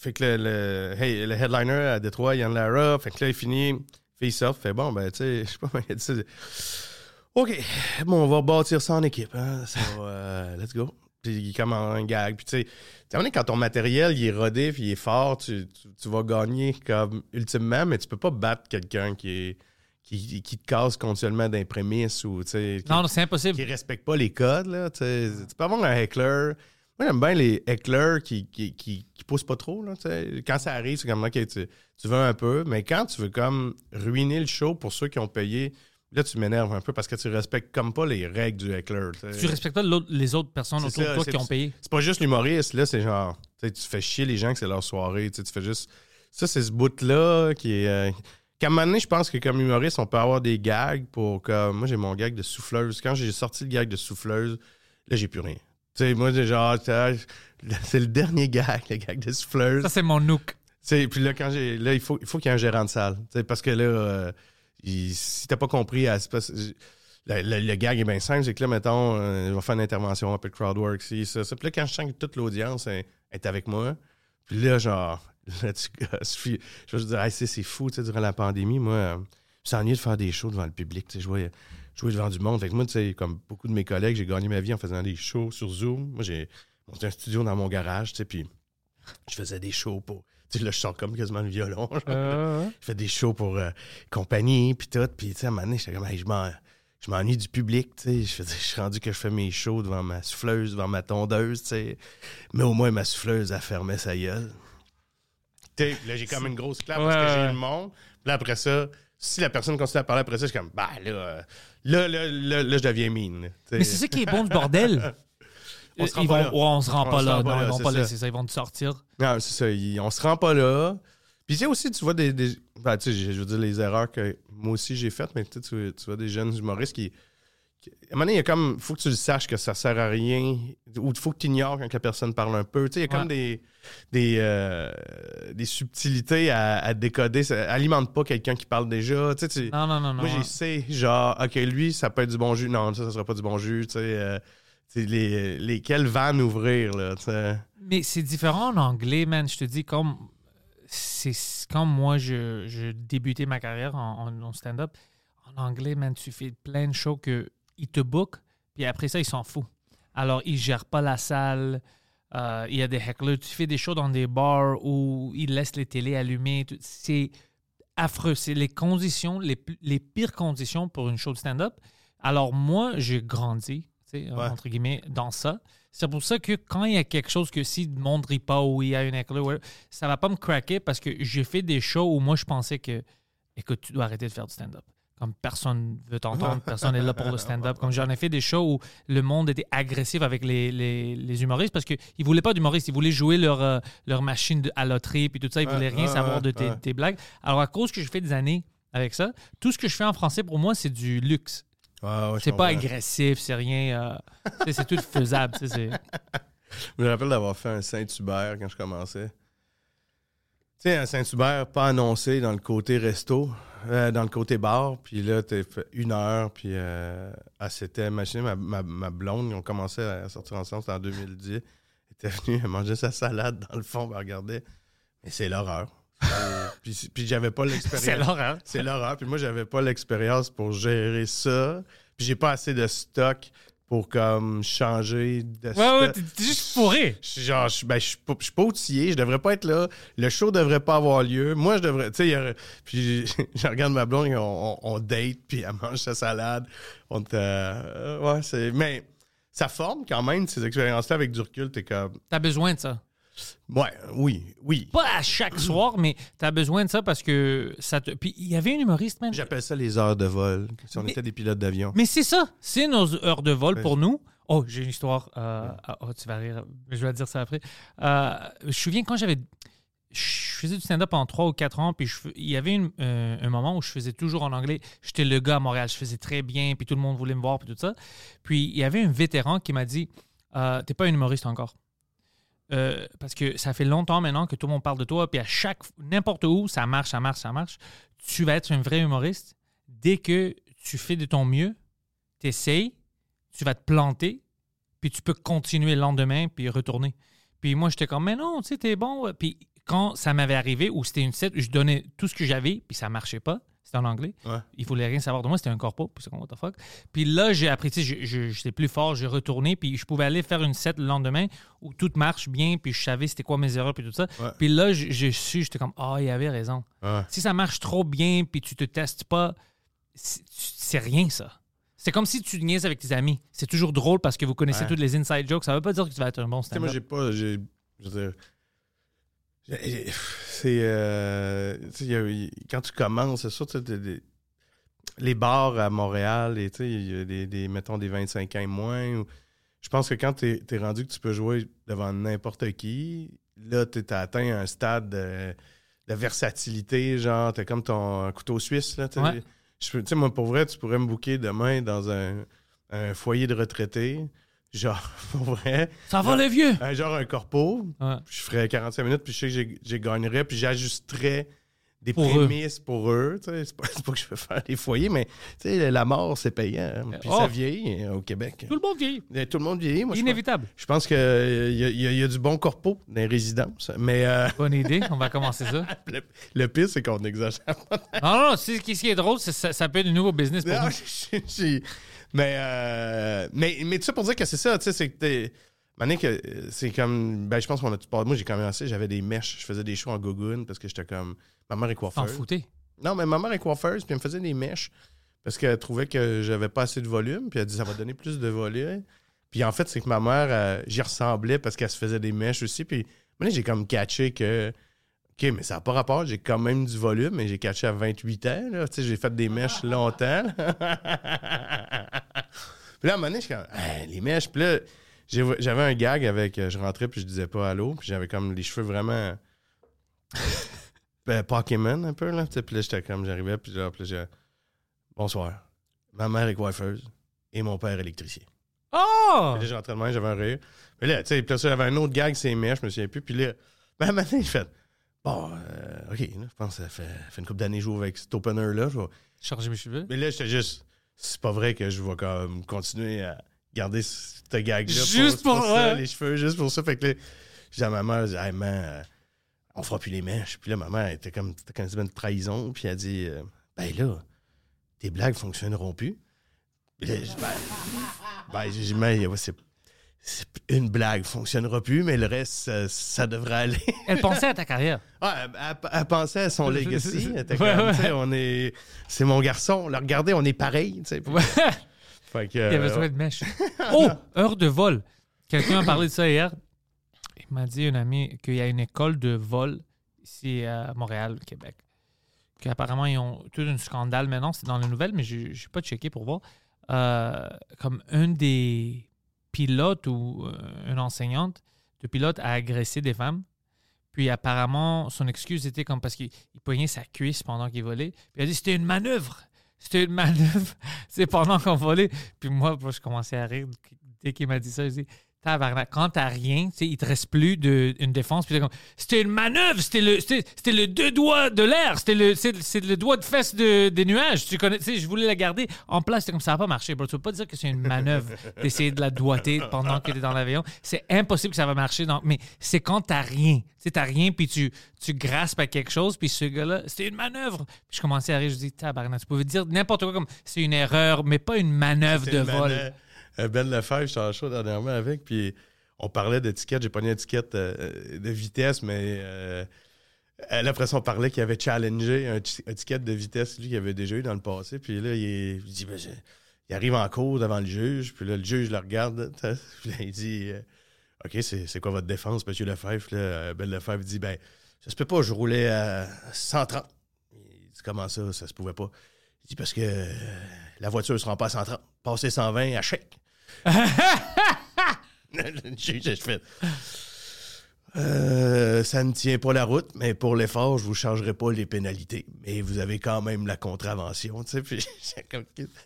fait que le, le- hey, le headliner à Détroit, Yann Lara, fait que là, il finit, fait il sort, fait bon, ben, tu sais, je sais pas, il a dit ça. OK, bon, on va bâtir ça en équipe, hein. Ça va, euh, let's go. Puis il est comme un gag. Puis tu sais, quand ton matériel, il est rodé, puis il est fort, tu, tu, tu vas gagner comme ultimement, mais tu peux pas battre quelqu'un qui est. Qui, qui te casse continuellement d'un prémisse ou, tu sais. qui- Non, non, c'est impossible. qui respectent pas les codes. Là, tu peux avoir un heckler. Moi, j'aime bien les hecklers qui, qui, qui, qui poussent pas trop. Là, quand ça arrive, c'est comme OK, tu, tu veux un peu, mais quand tu veux comme ruiner le show pour ceux qui ont payé, là, tu m'énerves un peu parce que tu respectes comme pas les règles du heckler. tu respectes pas les autres personnes autour de toi qui ont payé. C'est pas juste l'humoriste, là, c'est genre, tu fais chier les gens que c'est leur soirée, tu fais juste. Ça, c'est ce bout-là qui est. euh, qu'à un moment donné, je pense que comme humoriste, on peut avoir des gags pour. Comme, moi, j'ai mon gag de souffleuse. Quand j'ai sorti le gag de souffleuse, là, j'ai plus rien. Tu sais, moi, genre, c'est le dernier gag, le gag de souffleuse. Ça, c'est mon nook. Puis là, quand j'ai. Là, il faut, il faut qu'il y ait un gérant de salle. Parce que là, euh, si t'as pas compris, c'est le, gag est bien simple, c'est que là, mettons, euh, on va faire une intervention, un peu de crowdwork, si, ça, ça. Puis là, quand je sens que toute l'audience est, avec moi, puis là, genre, là, tu je vais dire, hey, c'est c'est fou, tu sais, durant la pandémie, moi, euh, je suis ennuyé de faire des shows devant le public, tu sais, jouer, jouer devant du monde. Fait moi, tu sais, comme beaucoup de mes collègues, j'ai gagné ma vie en faisant des shows sur Zoom. Moi, j'ai monté un studio dans mon garage, tu sais, puis je faisais des shows pour. Là, je sors comme quasiment le violon. genre. Euh, Je fais des shows pour euh, compagnie, puis tout. Puis, tu sais, à un moment donné, j'étais comme, Hey, je m'en- je m'ennuie du public, tu sais. Je, suis rendu que je fais mes shows devant ma souffleuse, devant ma tondeuse, tu sais. Mais au moins, ma souffleuse, elle fermait sa gueule. Là, j'ai comme une grosse clap parce que j'ai le monde. Puis là, après ça, si la personne continue à parler après ça, je suis comme, bah, là, euh, là, là, là, là, je deviens mine. Mais c'est ça qui est bon du bordel. On se rend Ils pas vont, là. ouais, on se rend On pas se là. rend pas Non, là, ils vont c'est pas ça. laisser ça. Ils vont te sortir. Non, c'est ça. on se rend pas là. Puis, tu sais, aussi, tu vois des. des- ben, tu sais, je je veux dire, les erreurs que moi aussi j'ai faites, mais tu, sais, tu tu vois des jeunes humoristes qui. qui- à un moment donné, il y a comme. faut que tu le saches que ça sert à rien. Ou il faut que tu ignores quand la personne parle un peu. Tu sais, il y a comme des. Des, euh, des subtilités à, à décoder. Ça alimente pas quelqu'un qui parle déjà. Tu sais, tu- Non, non, non, non. moi, j'ai sais, genre, OK, lui, ça peut être du bon jus. Non, ça, ça sera pas du bon jus. Tu sais, euh, les, lesquelles vannes ouvrir, là. Mais c'est différent en anglais, man. Je te dis, comme. c'est moi, je, je débutais ma carrière en, stand-up. En anglais, man, tu fais plein de shows que ils te bookent, puis après ça, ils s'en foutent. Alors, ils gèrent pas la salle. euh, il y a des hecklers. Tu fais des shows dans des bars où ils laissent les télés allumées. C'est affreux. C'est les conditions, les, les pires conditions pour une show de stand-up. Alors, moi, j'ai grandi, Ouais. entre guillemets, dans ça. C'est pour ça que quand il y a quelque chose que si le monde rit pas ou il y a une éclat, ouais, ça va pas me craquer parce que j'ai fait des shows où moi je pensais que, écoute, tu dois arrêter de faire du stand-up. Comme personne veut t'entendre, personne n'est là pour le stand-up. Comme j'en ai fait des shows où le monde était agressif avec les, les, les humoristes parce qu'ils ne voulaient pas d'humoristes, ils voulaient jouer leur, euh, leur machine de- à loterie puis tout ça, ils Ouais, voulaient rien savoir de tes, tes blagues. Alors à cause que je fais des années avec ça, tout ce que je fais en français pour moi, c'est du luxe. Ouais, je C'est pas agressif, c'est rien. euh, c'est tout faisable. Je me rappelle d'avoir fait un Saint-Hubert quand je commençais. Tu sais, un Saint-Hubert pas annoncé dans le côté resto, euh, dans le côté bar. Puis là, t'as fait une heure. Puis euh, elle s'était machinée. Ma, ma, ma blonde, ils ont commencé à sortir ensemble, c'était en 2010. Elle était venue, elle mangeait sa salade dans le fond, elle regardait. Mais c'est l'horreur. Euh, puis puis j'avais pas l'expérience. C'est l'horreur. C'est l'horreur. Puis moi, j'avais pas l'expérience pour gérer ça. Puis j'ai pas assez de stock pour comme changer de Ouais, stock. ouais, t'es juste fourré. Je suis genre, je, ben, je suis pas, je suis pas outillé, je devrais pas être là. Le show devrait pas avoir lieu. Moi, je devrais, tu sais, puis je regarde ma blonde, on, on, on date, puis elle mange sa salade. On te, euh, ouais, c'est, mais ça forme quand même ces expériences-là avec du recul. T'es comme, T'as besoin de ça. Ouais, oui, oui. Pas à chaque soir, mais t'as besoin de ça parce que ça te. Puis il y avait un humoriste, man. J'appelle ça les heures de vol. Si on Mais- était des pilotes d'avion. Mais c'est ça. C'est nos heures de vol Ouais. pour nous. Oh, j'ai une histoire. euh, oh, tu vas rire. Je vais te dire ça après. Euh, je me souviens quand j'avais. Je faisais du stand-up pendant 3 ou 4 ans, puis je il y avait une- euh, un moment où je faisais toujours en anglais. J'étais le gars à Montréal, je faisais très bien, puis tout le monde voulait me voir, puis tout ça. Puis il y avait un vétéran qui m'a dit T'es pas un humoriste encore. Euh, parce que ça fait longtemps maintenant que tout le monde parle de toi, puis à chaque. N'importe où, ça marche, ça marche, ça marche. Tu vas être un vrai humoriste dès que tu fais de ton mieux, tu essayes, tu vas te planter, puis tu peux continuer le lendemain, puis retourner. Puis moi, j'étais comme, mais non, tu sais, t'es bon. Puis quand ça m'avait arrivé, où c'était une set, je donnais tout ce que j'avais, puis ça marchait pas. C'était en anglais. Ouais. Il voulait rien savoir de moi, c'était un corpo. Puis c'est comme, what the fuck. Puis là, j'ai appris, tu sais, j'étais plus fort, j'ai retourné, puis je pouvais aller faire une set le lendemain où tout marche bien, puis je savais c'était quoi mes erreurs, puis tout ça. Ouais. Puis là, j'ai su, j'étais comme, ah, il avait raison. Ouais. Si ça marche trop bien, puis tu te testes pas, c'est rien, ça. C'est comme si tu niaises avec tes amis. C'est toujours drôle parce que vous connaissez toutes les inside jokes. Ça veut pas dire que tu vas être un bon moi, j'ai pas. Je veux dire. C'est. euh, quand tu commences, c'est sûr, les bars à Montréal, et, il y a des, des, mettons, des 25 ans et moins. ou- je pense que quand tu es, rendu que tu peux jouer devant n'importe qui, là, tu as atteint un stade de, de versatilité. Genre, tu comme ton couteau suisse. Là. Ouais. Je moi, pour vrai, tu pourrais me booker demain dans un, un foyer de retraités. Genre, pour vrai. Ça va, le vieux! Un genre un corpo, Ouais. puis je ferais 45 minutes, puis je sais que j'ai- gagnerais, puis j'ajusterais des Pour prémices pour eux. C'est pas, pas que je veux faire des foyers, mais tu sais, la mort, c'est payant. hein. Puis Oh. ça vieillit euh, au Québec. Tout le monde vieillit. Euh, Tout le monde vieillit. Moi, Inévitable. je pense qu'il y, a- il y a- il y a du bon corpo dans les résidences. Mais euh, Bonne idée. On va commencer ça. le, le pire, c'est qu'on exagère. Non, non, ce qui est drôle, c'est que ça, ça peut être un nouveau business pour Non, nous. Mais, euh, mais, mais tout ça pour dire que c'est ça, tu sais, c'est que que c'est comme. Ben, je pense qu'on a tout parlé. Moi, j'ai commencé, j'avais des mèches. Je faisais des shows en gogoon parce que j'étais comme. Ma mère est T'en coiffeuse. foutais. Non, mais ma mère est coiffeuse, puis elle me faisait des mèches parce qu'elle trouvait que j'avais pas assez de volume, puis elle dit ça va donner plus de volume. Puis en fait, c'est que ma mère, euh, j'y ressemblais parce qu'elle se faisait des mèches aussi. Puis maintenant, j'ai comme catché que. OK, mais ça n'a pas rapport, j'ai quand même du volume, mais j'ai catché à 28 ans. Là. Tu sais, j'ai fait des mèches longtemps. là. puis là, à un moment donné, je suis comme, Hey, les mèches. Puis là, j'avais un gag avec, euh, je rentrais, puis je disais pas allô, puis j'avais comme les cheveux vraiment. ben, Pokémon un peu, là. Puis là, j'étais comme, j'arrivais, puis là, puis là, j'ai- Bonsoir. Ma mère est coiffeuse et mon père électricien. Oh! Puis là, j'entrais de j'avais un rire. Mais là, tu sais, puis là, j'avais un autre gag, c'est mèches, je me souviens plus. Puis là, ben, à un moment donné, j'ai fait, bon, euh, OK, là, je pense que ça fait, ça fait une couple d'années que je joue avec cet opener-là. je vais- Changer mes cheveux. Mais là, j'étais juste, c'est pas vrai que je vais comme continuer à garder ce gag-là. Juste pour- ça, ouais. les cheveux, juste pour ça. Fait que là, j'ai dit à ma mère, j'ai dit, hey, man, euh, on fera plus les mèches. Puis là, ma mère était comme, c'était quasiment une trahison. Puis elle a dit, euh, ben là, tes blagues fonctionneront plus. Puis là, je- ben, ben, j'ai dit, mais c'est une blague fonctionnera plus, mais le reste, ça, ça devrait aller. Elle pensait à ta carrière. Ouais, elle, elle- elle pensait à son legacy. Elle était Ouais, comme, ouais. tu sais, on est, c'est mon garçon. Là, regardez, on est pareil. Fait que, Il y avait euh, besoin de mèche. Oh, heure de vol. Quelqu'un m'a parlé de ça hier. Il m'a dit, un ami, qu'il y a une école de vol ici à Montréal, Québec. Qu'apparemment, ils ont tout un scandale maintenant. C'est dans les nouvelles, mais je n'ai pas checké pour voir. Euh, comme un des pilotes ou euh, une enseignante de pilote a agressé des femmes. Puis apparemment, son excuse était comme parce qu'il il poignait sa cuisse pendant qu'il volait. Puis il a dit c'était une manœuvre. C'était une manœuvre. C'est pendant qu'on volait. Puis moi, moi, je commençais à rire dès qu'il m'a dit ça. Je dis Tabarnak, quand t'as rien, il te reste plus de, une défense. C'était une manœuvre, c'était le, c'était, le deux doigts de l'air, c'était le, c'est, le doigt de fesse de- des nuages. Tu connais, je voulais la garder en place. C'était comme ça n'a pas marché, bro. Tu peux pas dire que c'est une manœuvre d'essayer de la doigter pendant que tu es dans l'avion. C'est impossible que ça va marcher. Donc, mais c'est quand t'as rien. Tu t'as rien, puis tu, tu graspes à quelque chose, puis ce gars-là, c'était une manœuvre. Puis je commençais à rire, je dis, tabarnak, tu pouvais dire n'importe quoi comme c'est une erreur, mais pas une manœuvre de une vol. manœuvre. Euh, Ben Lefebvre, j'étais en show dernièrement avec, puis on parlait d'étiquette. J'ai pas une étiquette euh, de vitesse, mais euh, après ça, on parlait qu'il avait challengé un ti- étiquette de vitesse, lui, qu'il avait déjà eu dans le passé. Puis là, il, il dit, ben, il arrive en cours devant le juge, puis là, le juge le regarde. Puis là, il dit, euh, OK, c'est quoi votre défense, monsieur Lefebvre? Là, Ben Lefebvre dit, ben, ça se peut pas, je roulais à 130. Il dit, comment ça, ça se pouvait pas? Il dit, parce que la voiture se rend pas à 130. Passer 120 à chèque. Le juge, je fais. Euh, ça ne tient pas la route, mais pour l'effort, je vous changerai pas les pénalités. Mais vous avez quand même la contravention, tu sais. Puis comme,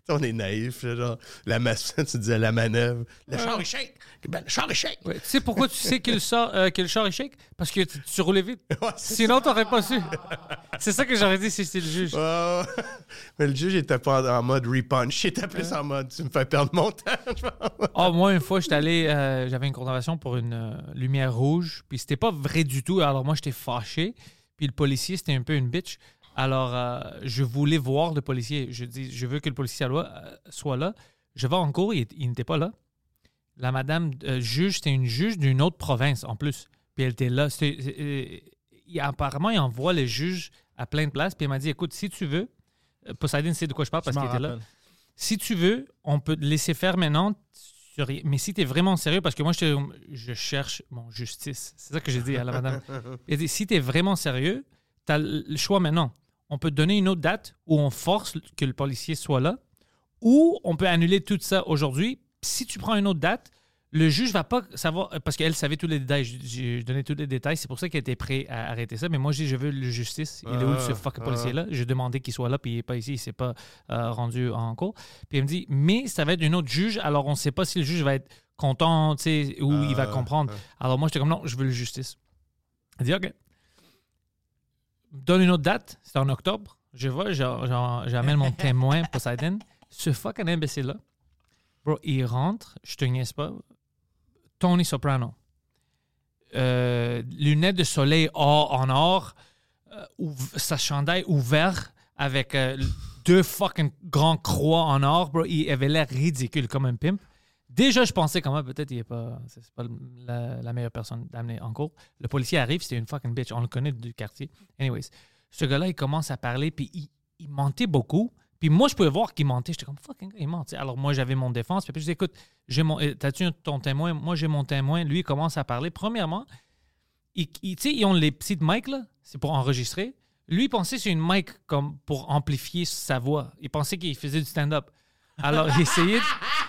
on est naïf, genre, la masse, tu disais la manœuvre. Le char échec! Ben, le char échec! Ouais, Tu sais pourquoi tu sais que le, char, euh, que le char échec? Parce que tu, tu roulais vite. Ouais, Sinon, t'aurais pas su. C'est ça que j'aurais dit si c'était le juge. Ah, mais le juge était pas en, mode repunch, il était plus en mode tu me fais perdre mon temps. Oh, moi, une fois, j'étais allé, euh, j'avais une contravention pour une euh, lumière rouge, puis c'était pas vrai du tout. Alors, moi, j'étais fâché, puis le policier, c'était un peu une bitch. Alors, euh, je voulais voir le policier. Je dis, je veux que le policier soit, euh, là. Je vais en cours, il, il n'était pas là. La madame euh, juge, c'était une juge d'une autre province en plus. Puis elle était là. Euh, il- apparemment, il envoie les juges à plein de places. Puis elle m'a dit écoute, si tu veux, Poseidon sait de quoi je parle parce qu'il était là. Si tu veux, on peut te laisser faire maintenant. Mais si tu es vraiment sérieux, parce que moi, je cherche mon justice. C'est ça que j'ai dit à la madame. Si tu es vraiment sérieux, tu as le choix maintenant. On peut donner une autre date où on force que le policier soit là, ou on peut annuler tout ça aujourd'hui. Si tu prends une autre date, le juge va pas savoir, parce qu'elle savait tous les détails. J'ai donné tous les détails. C'est pour ça qu'elle était prêt à arrêter ça. Mais moi, je dis, je veux le justice. Il est où Ah, ce fuck ah. policier-là? J'ai demandé qu'il soit là, puis il n'est pas ici. Il s'est pas euh, rendu en cours. Puis elle me dit, mais ça va être un autre juge. Alors, on ne sait pas si le juge va être content, tu sais, ou il va Ah, comprendre. ah. Alors, moi, j'étais comme, non, je veux le justice. Elle dit, OK. Donne une autre date. C'était en octobre. Je vois, j'amène mon témoin, Poseidon. Ce fucking imbécile-là, bro, il rentre, je te niaise pas, Tony Soprano. Euh, lunettes de soleil en or, euh, sa chandail ouvert avec euh, deux fucking grands croix en or, bro. Il avait l'air ridicule comme un pimp. Déjà, je pensais quand même, peut-être, il n'est pas, c'est la, meilleure personne d'amener en cours. Le policier arrive, c'était une fucking bitch. On le connaît du quartier. Anyways, ce gars-là, il commence à parler, puis il mentait beaucoup. Puis moi, je pouvais voir qu'il mentait. J'étais comme, fucking il ment. Alors moi, j'avais mon défense. Puis je dis, écoute, j'ai mon, euh, t'as-tu ton témoin? Moi, j'ai mon témoin. Lui, il commence à parler. Premièrement, tu sais, ils ont les petites mics, là. C'est pour enregistrer. Lui, il pensait que c'est une mic comme pour amplifier sa voix. Il pensait qu'il faisait du stand-up. Alors, il essayait,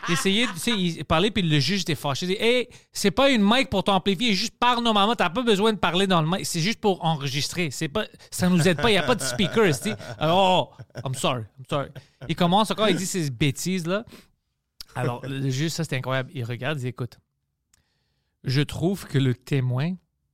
il essayait de- tu sais, il parlait, puis le juge était fâché. Il dit, hey, c'est pas une mic pour t'amplifier, juste parle normalement. T'as pas besoin de parler dans le mic. C'est juste pour enregistrer. C'est pas, ça nous aide pas. Il n'y a pas de speaker, tu sais. Alors, oh, I'm sorry, I'm sorry. Il commence encore, il dit ces bêtises-là. Alors, le juge, ça, c'était incroyable. Il regarde, il dit, écoute, je trouve que le témoin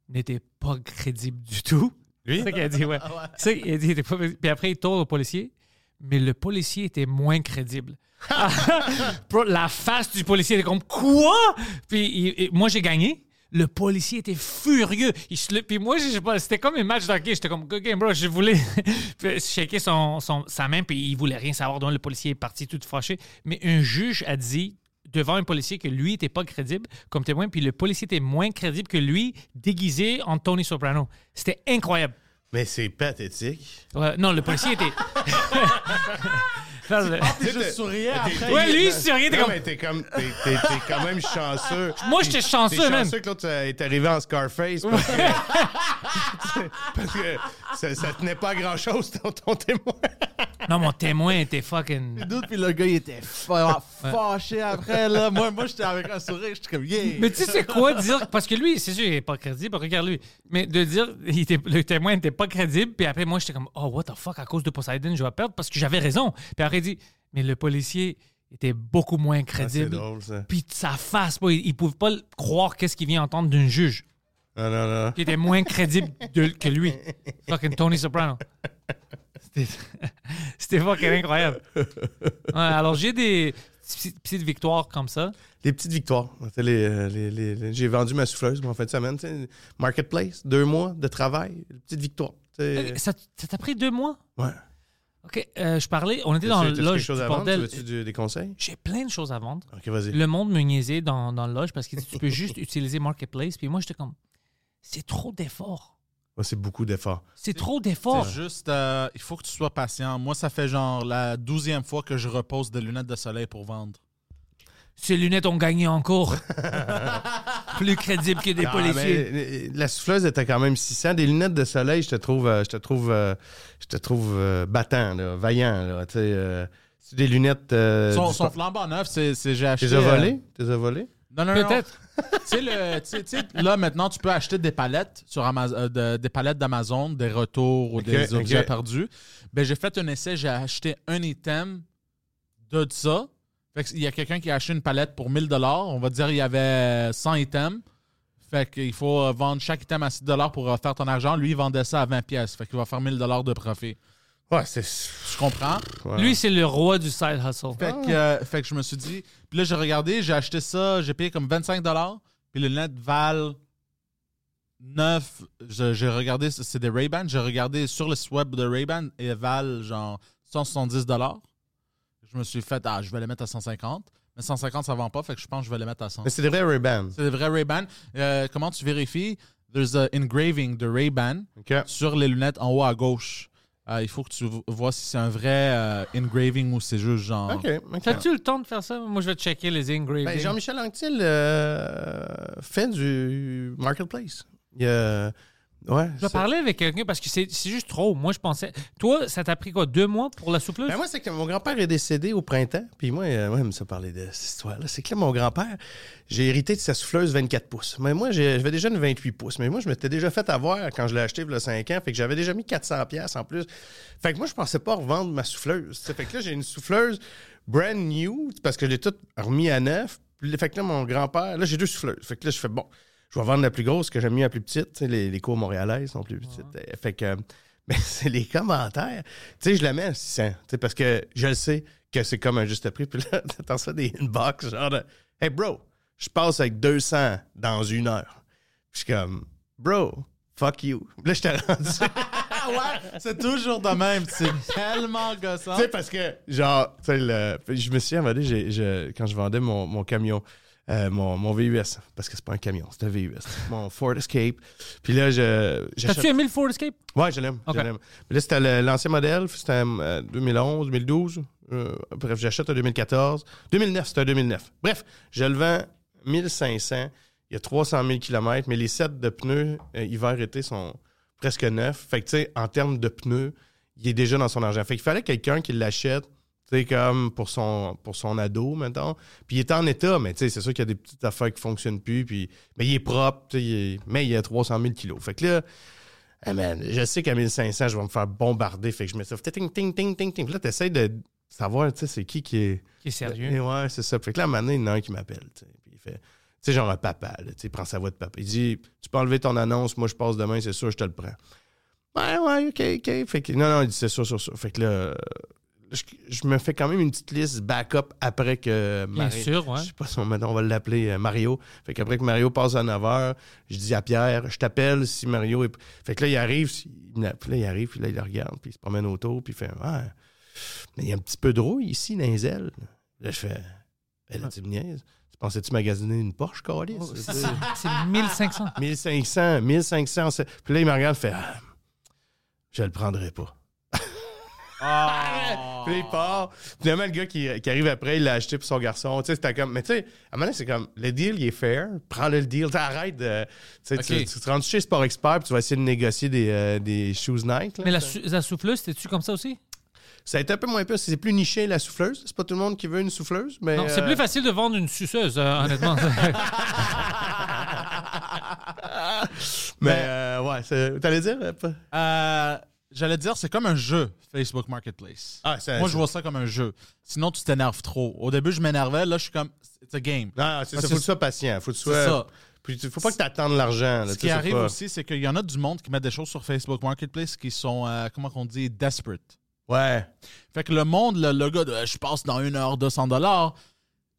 n'était pas crédible du tout. Lui? C'est ça qu'il a dit, ouais. C'est ça qu'il a dit, il était pas- Puis après, il tourne au policier, mais le policier était moins crédible. La face du policier était comme quoi? Puis il- il- moi, j'ai gagné. Le policier était furieux. Il Puis moi, je sais pas, c'était comme un match d'hockey. J'étais comme, OK, bro, je voulais shaker son, son- sa main, puis il voulait rien savoir. Donc le policier est parti tout fâché. Mais un juge a dit devant un policier que lui était pas crédible comme témoin, puis le policier était moins crédible que lui, déguisé en Tony Soprano. C'était incroyable. Mais c'est pathétique. Ouais, non, le policier était. T'es juste souriant après. Ouais, lui, il souriait, t'es Non, comme- mais t'es comme. T'es, t'es- t'es quand même chanceux. Moi, j'étais T'es chanceux, chanceux même. que l'autre euh, est arrivé en Scarface parce que, parce que ça, ça tenait pas à grand chose ton, ton témoin. Non, mon témoin était fucking. D'autres, puis le gars, il était fa- fâché après, là. Moi, moi j'étais avec un sourire, j'étais comme, yeah! Mais tu sais, c'est quoi dire? Parce que lui, c'est sûr, il n'est pas crédible. Regarde lui. Mais de dire il était, le témoin n'était pas crédible. Puis après, moi, j'étais comme, oh, what the fuck, à cause de Poseidon, je vais perdre parce que j'avais raison. Puis après, il dit, mais le policier était beaucoup moins c'est crédible. drôle, ça. Puis de sa face, pas, il ne pouvait pas croire qu'est-ce qu'il vient entendre d'un juge Non, non, non. qui était moins crédible de- que lui. Fucking Tony Soprano. C'était c'était fucking incroyable. Ouais, alors, j'ai des petites victoires comme ça. Les petites victoires. Les- euh, les- les- J'ai vendu ma souffleuse en fin de semaine. tu sais, Marketplace, deux mois de travail. Petite victoire. sais. Ça ça t'a pris deux mois? Ouais. OK, euh, je parlais, on était dans le loge chose à vendre? bordel. Tu veux-tu des conseils? J'ai plein de choses à vendre. Ok, vas-y. Le monde me niaisait dans, dans le loge parce qu'il dit tu peux juste utiliser Marketplace. Puis moi, j'étais comme, c'est trop d'efforts. Ouais, c'est beaucoup d'efforts. C'est trop d'efforts. C'est juste, euh, il faut que tu sois patient. Moi, ça fait genre la douzième fois que je repose des lunettes de soleil pour vendre. Ces lunettes ont gagné encore. Plus crédible que des policiers. mais, la souffleuse était quand même 600. Des lunettes de soleil, je te trouve, euh, je te trouve, euh, je te trouve euh, battant, là, vaillant. Là, tu sais, euh, c'est des lunettes. euh, son, du son flambant neuf, c'est c'est- j'ai acheté. T'es as euh, volé? Volé? Non, non, non. Peut-être. Tu sais, là, maintenant, tu peux acheter des palettes sur Amaz- euh, de- des palettes d'Amazon, des retours ou des objets ok. perdus. Ben, j'ai fait un essai, j'ai acheté un item de ça. Fait que il y a quelqu'un qui a acheté une palette pour 1000 On va dire il y avait 100 items. Fait qu'il faut vendre chaque item à 6 pour euh, faire ton argent. Lui, il vendait ça à 20 pièces. Fait qu'il va faire 1000 de profit. Ouais, c'est. Je comprends. ouais. Lui, c'est le roi du side hustle. Fait que, euh, fait que je me suis dit. Puis là, j'ai regardé, j'ai acheté ça, j'ai payé comme 25 Puis le net valent 9. je- J'ai regardé, c'est des Ray-Ban. J'ai regardé sur le site web de Ray-Ban et valent genre 170 Je me suis fait, ah, je vais les mettre à 150. Mais 150, ça vend pas, fait que je pense que je vais les mettre à 100. Mais c'est des vrais Ray-Ban. C'est des vrais Ray-Ban. Euh, comment tu vérifies? There's a engraving de Ray-Ban sur les lunettes en haut à gauche. Euh, il faut que tu vois si c'est un vrai euh, engraving ou c'est juste genre. OK. ok. As-tu le temps de faire ça? Moi, je vais checker les engravings. Ben, Jean-Michel Anctil euh, fait du marketplace. Il y a- Ouais. je parler avec quelqu'un parce que c'est juste trop. Moi, je pensais. Toi, ça t'a pris quoi? Deux mois pour la souffleuse? Ben moi, c'est que mon grand-père est décédé au printemps. Puis moi, euh, moi, j'aime ça parler de cette histoire-là. C'est que là, mon grand-père, j'ai hérité de sa souffleuse 24 pouces. Mais moi, j'avais déjà une 28 pouces. Mais moi, je m'étais déjà fait avoir quand je l'ai acheté il y a 5 ans. Fait que j'avais déjà mis 400 pièces en plus. Fait que moi, je pensais pas revendre ma souffleuse. Fait que là, j'ai une souffleuse brand new parce que je l'ai toute remis à neuf. Fait que là, mon grand-père, là, j'ai deux souffleuses. Fait que là, je fais bon, je vais vendre la plus grosse que j'aime mieux la plus petite. Les, les cours montréalaises sont plus petites. Euh, Fait que, mais c'est les commentaires. Tu sais, je la mets à 600. Tu sais, parce que je le sais que c'est comme un juste prix. Puis là, t'entends ça des inbox, genre de Hey bro, je passe avec 200 dans une heure. Puis je suis comme Bro, fuck you. Là, je t'ai rendu. Ouais, c'est toujours de même. C'est tellement gossant. Tu sais, parce que, genre, tu sais, le- je me j'ai- je- quand je vendais mon, mon camion, euh, mon, mon VUS, parce que c'est pas un camion, c'est un VUS, mon Ford Escape. Puis là, je. T'as-tu aimé le Ford Escape? Ouais, je l'aime. Ok. je l'aime. Mais là, c'était l'ancien modèle, c'était euh, 2011, 2012. euh, bref, j'achète un 2014. 2009, c'était un 2009. Bref, je le vends 1500. Il y a 300 000 km, mais les sets de pneus euh, hiver-été sont presque neufs. Fait que, tu sais, en termes de pneus, il est déjà dans son argent. Fait qu'il fallait quelqu'un qui l'achète, sais, comme pour son, pour son ado, maintenant. Puis il est en état, mais tu sais, c'est sûr qu'il y a des petites affaires qui fonctionnent plus. Puis, mais il est propre, tu il est- mais il a 300 000 kilos. Fait que là, man, je sais qu'à 1500, je vais me faire bombarder. Fait que je mets ça. Ting, ting, ting, ting, ting. Puis là, t'essayes de savoir, tu sais, c'est qui qui est. Qui est sérieux. Et ouais, c'est ça. Fait que là, à un moment donné, il y en a un qui m'appelle. tu sais. Puis il fait. Tu sais, genre un papa, là, tu sais, il prend sa voix de papa. Il dit Tu peux enlever ton annonce, moi je passe demain, c'est sûr, je te le prends. Ouais, ouais, ok, ok. Fait que non, non, il dit c'est sûr, sûr, sûr. Fait que là, je, je me fais quand même une petite liste backup après que Bien Mario- sûr, ouais. Je sais pas si on, maintenant, on va l'appeler euh, Mario. Fait qu'après que Mario passe à 9h, je dis à Pierre, je t'appelle si Mario est. Fait que là, il arrive, puis là, il arrive, puis là, il le regarde, puis il se promène autour, puis il fait Ah, mais il y a un petit peu de rouille ici dans les ailes. Là, je fais Ben là, tu me niaises. Tu pensais-tu magasiner une Porsche, Carlis? Oh, C'est c'est 1500. 1500, 1500. c'est- Puis là, il me regarde, fait Ah, Je le prendrai pas. Ah. Puis il part. Finalement, le gars qui, qui arrive après, il l'a acheté pour son garçon. Tu sais, c'était comme. Mais tu sais, à un moment donné, c'est comme. Le deal, il est fair. Prends-le le deal. Tu sais, Arrête de. Tu tu- te rends chez Sport Expert puis tu vas essayer de négocier des, euh, des shoes Nike. là. Mais la, souffleuse, c'était-tu comme ça aussi? Ça a été un peu moins pire. C'est plus niché, la souffleuse. C'est pas tout le monde qui veut une souffleuse. Mais, Non, c'est euh, plus facile de vendre une suceuse, euh, honnêtement. Mais euh, ouais, t'allais dire? pas- Euh, J'allais dire, c'est comme un jeu, Facebook Marketplace. Ah, c'est- Moi, je vois ça comme un jeu. Sinon, tu t'énerves trop. Au début, je m'énervais. Là, je suis comme, it's a game. Non, c'est ça. Faut que tu sois patient. Faut que tu C'est sois. ça. Puis faut pas que tu attendes l'argent. là, Ce qui arrive pas- aussi, c'est qu'il y en a du monde qui met des choses sur Facebook Marketplace qui sont, euh, comment qu'on dit, desperate. Ouais. Fait que le monde, le, le gars de je passe dans une heure 200 dollars.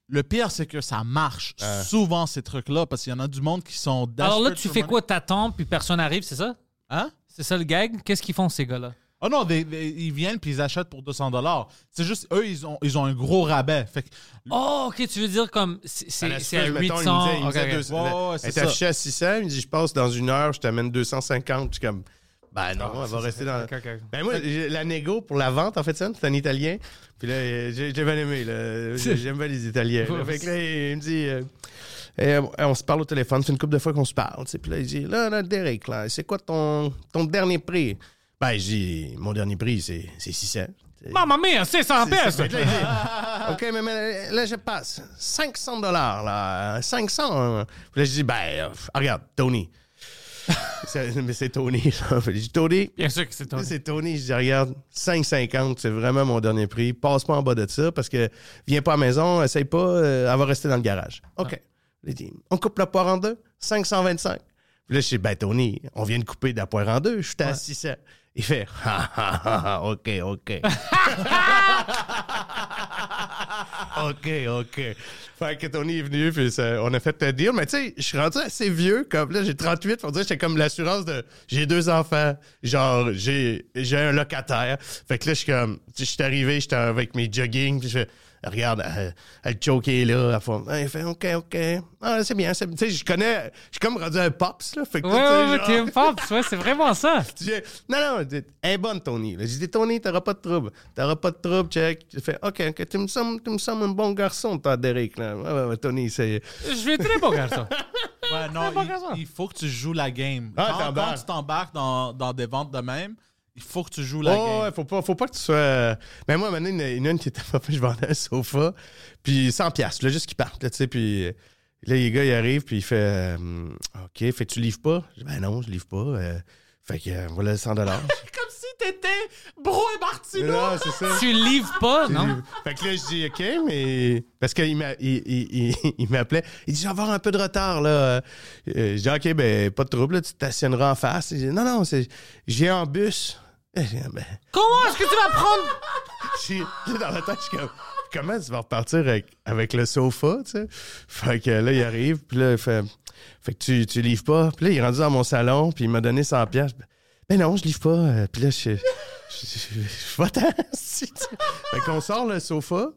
Le pire, c'est que ça marche Ah. souvent, ces trucs-là, parce qu'il y en a du monde qui sont desperate. Alors là, tu fais money. quoi? T'attends, puis personne n'arrive, c'est ça? Hein? C'est ça le gag? Qu'est-ce qu'ils font, ces gars-là? Oh non, des- des- ils viennent puis ils achètent pour 200 dollars. C'est juste, eux, ils ont, ils ont un gros rabais. Fait que, Oh, ok, tu veux dire comme. C'est À à souffleuse, mettons, il me 800. disait- il me ok, disait ok. deux- Ouais, ouais, elle c'est est ça. affichée à 600. Il me dit, je passe dans une heure, je t'amène 250. Je suis comme, ben non, Ah, elle va rester dans. Ben moi, la négo pour la vente, en fait, ça, c'est un Italien. Puis là, j'ai bien aimé. J'aime bien les Italiens. là. Fait que là, il me dit, euh, eh, on se parle au téléphone. C'est une couple de fois qu'on se parle. Puis là, il dit, là, là, Derek, là, c'est quoi ton, ton dernier prix? Ben, je dis, mon dernier prix, c'est c'est 600. Maman mia, 600 C'est- pièces! OK, mais, mais là, je passe 500 dollars, là. 500. hein. Puis là, je dis, ben, euh, regarde, Tony. Mais c'est Tony, Je dis, Tony, Bien sûr que c'est toi. c'est Tony. Je dis, regarde, 5,50, c'est vraiment mon dernier prix. Passe pas en bas de ça parce que viens pas à la maison, essaye pas, euh, elle va rester dans le garage. OK. Dit, on coupe la poire en deux, 525. Puis là, je dis, ben, Tony, on vient de couper de la poire en deux, je suis à 600. Il fait, ha, ha, ha, ha, OK, OK. OK, OK. Fait que Tony est venu, puis ça- on a fait le deal. Mais tu sais, je suis rendu assez vieux, comme là, j'ai 38. Faut dire, j'étais comme l'assurance de. J'ai deux enfants, genre, j'ai j'ai un locataire. Fait que là, je suis comme. Je suis arrivé, j'étais avec mes jogging, puis je fais. Regarde, elle, elle choke est là. Elle fait, OK, OK. Ah, c'est bien. c'est- Tu sais, je connais. Je suis comme rendu un pops, là. Fait que Ouais, ouais, genre- t'es une pops, ouais, c'est vraiment ça. non, non, elle est bonne, Tony. J'ai dit, Tony, t'auras pas de trouble. T'auras pas de trouble, check. J'ai fait, OK, OK, tu me sembles, tu me sembles un bon garçon, toi, Derek. Là. Ouais, ouais, ouais, Tony, c'est. Je suis un très bon garçon. Ouais, non, il, il faut que tu joues la game. Ah, quand, tu t'embarques dans, dans des ventes de même, il faut que tu joues la Oh, game. ouais, faut pas, faut pas que tu sois. euh, Mais moi, maintenant, il y en a- il y en a une qui était pas je vendais un sofa, puis 100$, piastres, là, juste qu'il parte, là, tu sais, puis. euh, Là, les gars, ils arrivent, puis il fait euh, OK, fait que tu livres pas? Je dis, ben non, je livre pas. euh, fait que euh, voilà 100$. Comme si t'étais Bro et Martino. non, c'est ça. tu livres pas, non? Fait que là, je dis, OK, mais. Parce qu'il m'a- il, il- il- il m'appelait. Il dit, je vais avoir un peu de retard, là. Je dis, OK, ben, pas de trouble, là, tu stationneras en face. Il dit, non, non, c'est, viens en bus. Eh, ben, Comment est-ce que tu vas prendre? j'ai- dans la tête, je suis comme, comment tu vas repartir avec, avec le sofa, tu sais? Fait que là, il arrive, puis là, il fait, fait que tu, tu livres pas. Puis là, il est rendu dans mon salon, puis il m'a donné 100 pièces. Ben non, je livre pas. Euh, Puis là, je, je, je, je, je. Fait qu'on sort le sofa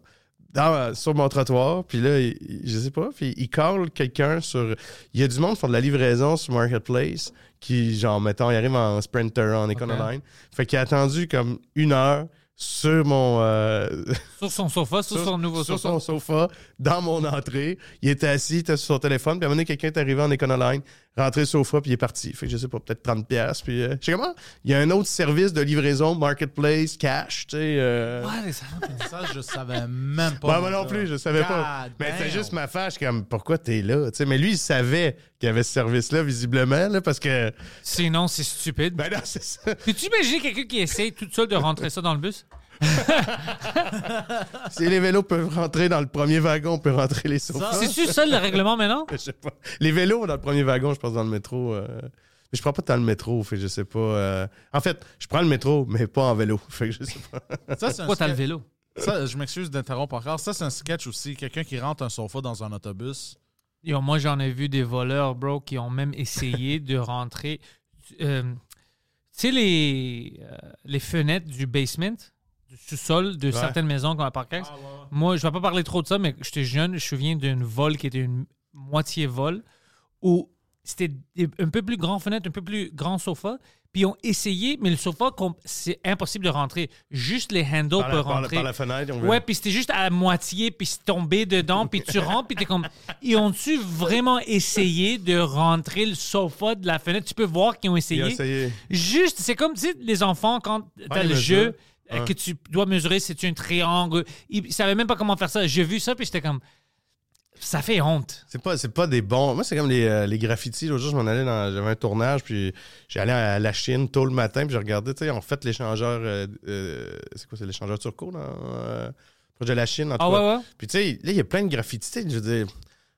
dans- sur mon trottoir, puis là, il- je sais pas, puis il call quelqu'un sur... Il y a du monde qui font de la livraison sur Marketplace, qui, genre, mettons, il arrive en Sprinter, en Econoline. Fait qu'il a attendu comme une heure sur mon... euh, Sur son sofa, sur, son nouveau sur sofa. son sofa, dans mon entrée. Il était assis, il était sur son téléphone, puis à un moment donné, quelqu'un est arrivé en Econoline, rentré sur le sofa, puis il est parti. Fait que je sais pas, peut-être 30$. piastres, Puis euh, je sais comment, il y a un autre service de livraison, Marketplace, Cash, tu sais... euh, Ouais, ça- Ça, je savais même pas. Ouais, moi non plus, je savais pas. Mais c'est juste ma fâche comme pourquoi t'es là. Mais lui, il savait qu'il y avait ce service-là visiblement, là, parce que Sinon, c'est stupide. ben non, c'est ça. Peux-tu imaginer quelqu'un qui essaye toute seule de rentrer ça dans le bus? Si les vélos peuvent rentrer dans le premier wagon, on peut rentrer les sofas. C'est-tu ça le règlement maintenant? Je sais pas. Les vélos dans le premier wagon, je pense dans le métro. euh, Mais je prends pas tant le métro, fait que je sais pas. euh, En fait, je prends le métro, mais pas en vélo. Fait que je sais pas. Ça, c'est un Pourquoi t'as le vélo? Ça, je m'excuse d'interrompre encore. Ça, c'est un sketch aussi. Quelqu'un qui rentre un sofa dans un autobus. Yo, moi, j'en ai vu des voleurs, bro, qui ont même essayé de rentrer. euh, tu sais, les, euh, les fenêtres du basement, sous-sol de certaines maisons comme à Parkex. Moi, je vais pas parler trop de ça, mais j'étais jeune, je me souviens d'une vol qui était une moitié vol où c'était un peu plus grand fenêtre, un peu plus grand sofa. Puis ils ont essayé, mais le sofa, c'est impossible de rentrer. Juste les handles peuvent par la- rentrer. par la fenêtre, on Ouais, puis c'était juste à moitié, puis c'est tombé dedans, puis tu rentres, puis t'es comme... Ils ont-tu vraiment essayé de rentrer le sofa de la fenêtre? Tu peux voir qu'ils ont essayé. essayé. Juste, c'est comme, tu sais, les enfants, quand t'as le jeu, euh, que tu dois mesurer, c'est un triangle. Ils ne savaient même pas comment faire ça. J'ai vu ça, puis j'étais comme... Ça fait honte. C'est pas, c'est pas des bons. Moi, c'est comme les, euh, les graffitis. L'autre jour, je m'en allais dans. J'avais un tournage, puis j'allais à la Chine tôt le matin, puis je regardais, tu sais, on fait l'échangeur. euh, euh, c'est quoi, c'est l'échangeur turco, dans. Proche de la Chine, en tout Ah cas. ouais, ouais? Puis, tu sais, là, il y a plein de graffitis. Je veux dire, moi,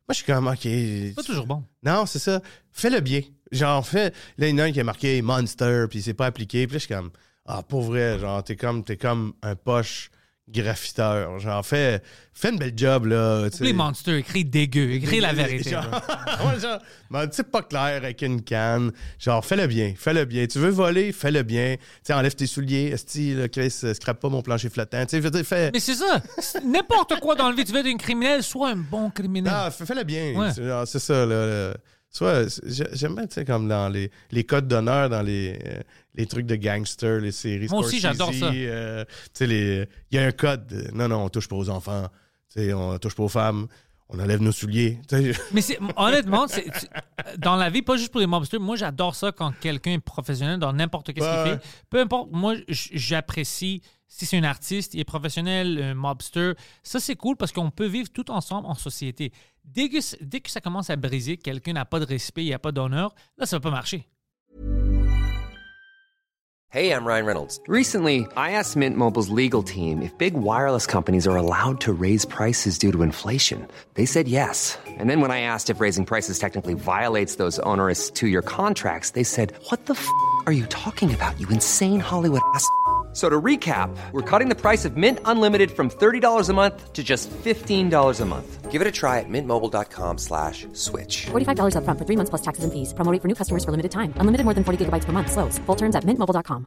je suis comme, OK. C'est pas toujours bon. Non, c'est ça. Fais-le bien. Genre, fais. Là, il y en a un qui a marqué Monster, puis c'est pas appliqué. Puis là, je suis comme, ah, pour vrai, genre, t'es comme, t'es comme un poche graffiteur. Genre, fais, fais une belle job, là. Les monsters, écrit dégueu, écrit la vérité. Genre, ouais, genre, ben, tu sais, pas clair avec une canne. Genre, fais-le bien, fais-le bien. Tu veux voler, fais-le bien. Tu sais, enlève tes souliers. Esti, là, Chris, euh, scrape pas mon plancher flottant. Tu sais, je veux dire, fais. Mais c'est ça. N'importe quoi dans le vie, tu veux être un criminel, sois un bon criminel. Non, fais- fais-le bien. Ouais. C'est ça, là. là. Soit, j'aime bien, tu sais, comme dans les, les codes d'honneur, dans les, euh, les trucs de gangsters, les séries. Moi aussi, j'adore ça. euh, tu sais, il y a un code. de, non, non, on touche pas aux enfants. Tu sais, on touche pas aux femmes. On enlève nos souliers. Mais honnêtement, tu- dans la vie, pas juste pour les mobsters, moi j'adore ça quand quelqu'un est professionnel dans n'importe qu'est-ce Ouais, qu'il fait. Peu importe, moi j'apprécie si c'est un artiste, il est professionnel, un mobster. Ça c'est cool parce qu'on peut vivre tout ensemble en société. Dès que, dès que ça commence à briser, quelqu'un n'a pas de respect, il n'y a pas d'honneur, là ça va pas marcher. Hey, I'm Ryan Reynolds. Recently, I asked Mint Mobile's legal team if big wireless companies are allowed to raise prices due to inflation. They said yes. And then when I asked if raising prices technically violates those onerous two year contracts, they said, What the f are you talking about, you insane Hollywood ass? F- So to recap, we're cutting the price of Mint Unlimited from $30 a month to just $15 a month. Give it a try at mintmobile.com slash switch. $45 upfront for three months plus taxes and fees. Promo rate for new customers for limited time. Unlimited more than 40 gigabytes per month. Slows. Full terms at mintmobile.com.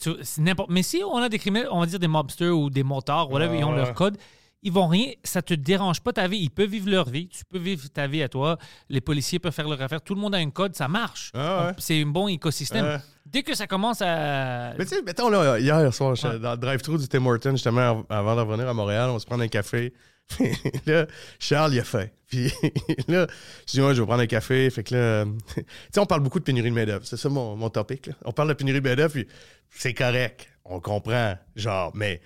Tu- c'est n'importe. Mais si on a des criminels, on va dire des mobsters ou des motards, whatever, ils ont leur code, ils vont rien, ça te dérange pas ta vie. Ils peuvent vivre leur vie, tu peux vivre ta vie à toi. Les policiers peuvent faire leur affaire. Tout le monde a un code, ça marche. Ah ouais. C'est un bon écosystème. Dès que ça commence à. Mais tu sais, mettons, là, hier soir, dans le drive-thru du Tim Hortons, justement, av- avant de revenir à Montréal, on se prend un café. Là, Charles, il a faim. Puis là, je dis, moi, je vais prendre un café. Fait que là, tu sais, on parle beaucoup de pénurie de main-d'œuvre. C'est ça mon, mon topic. là. On parle de pénurie de main-d'œuvre, puis c'est correct. On comprend. Genre, mais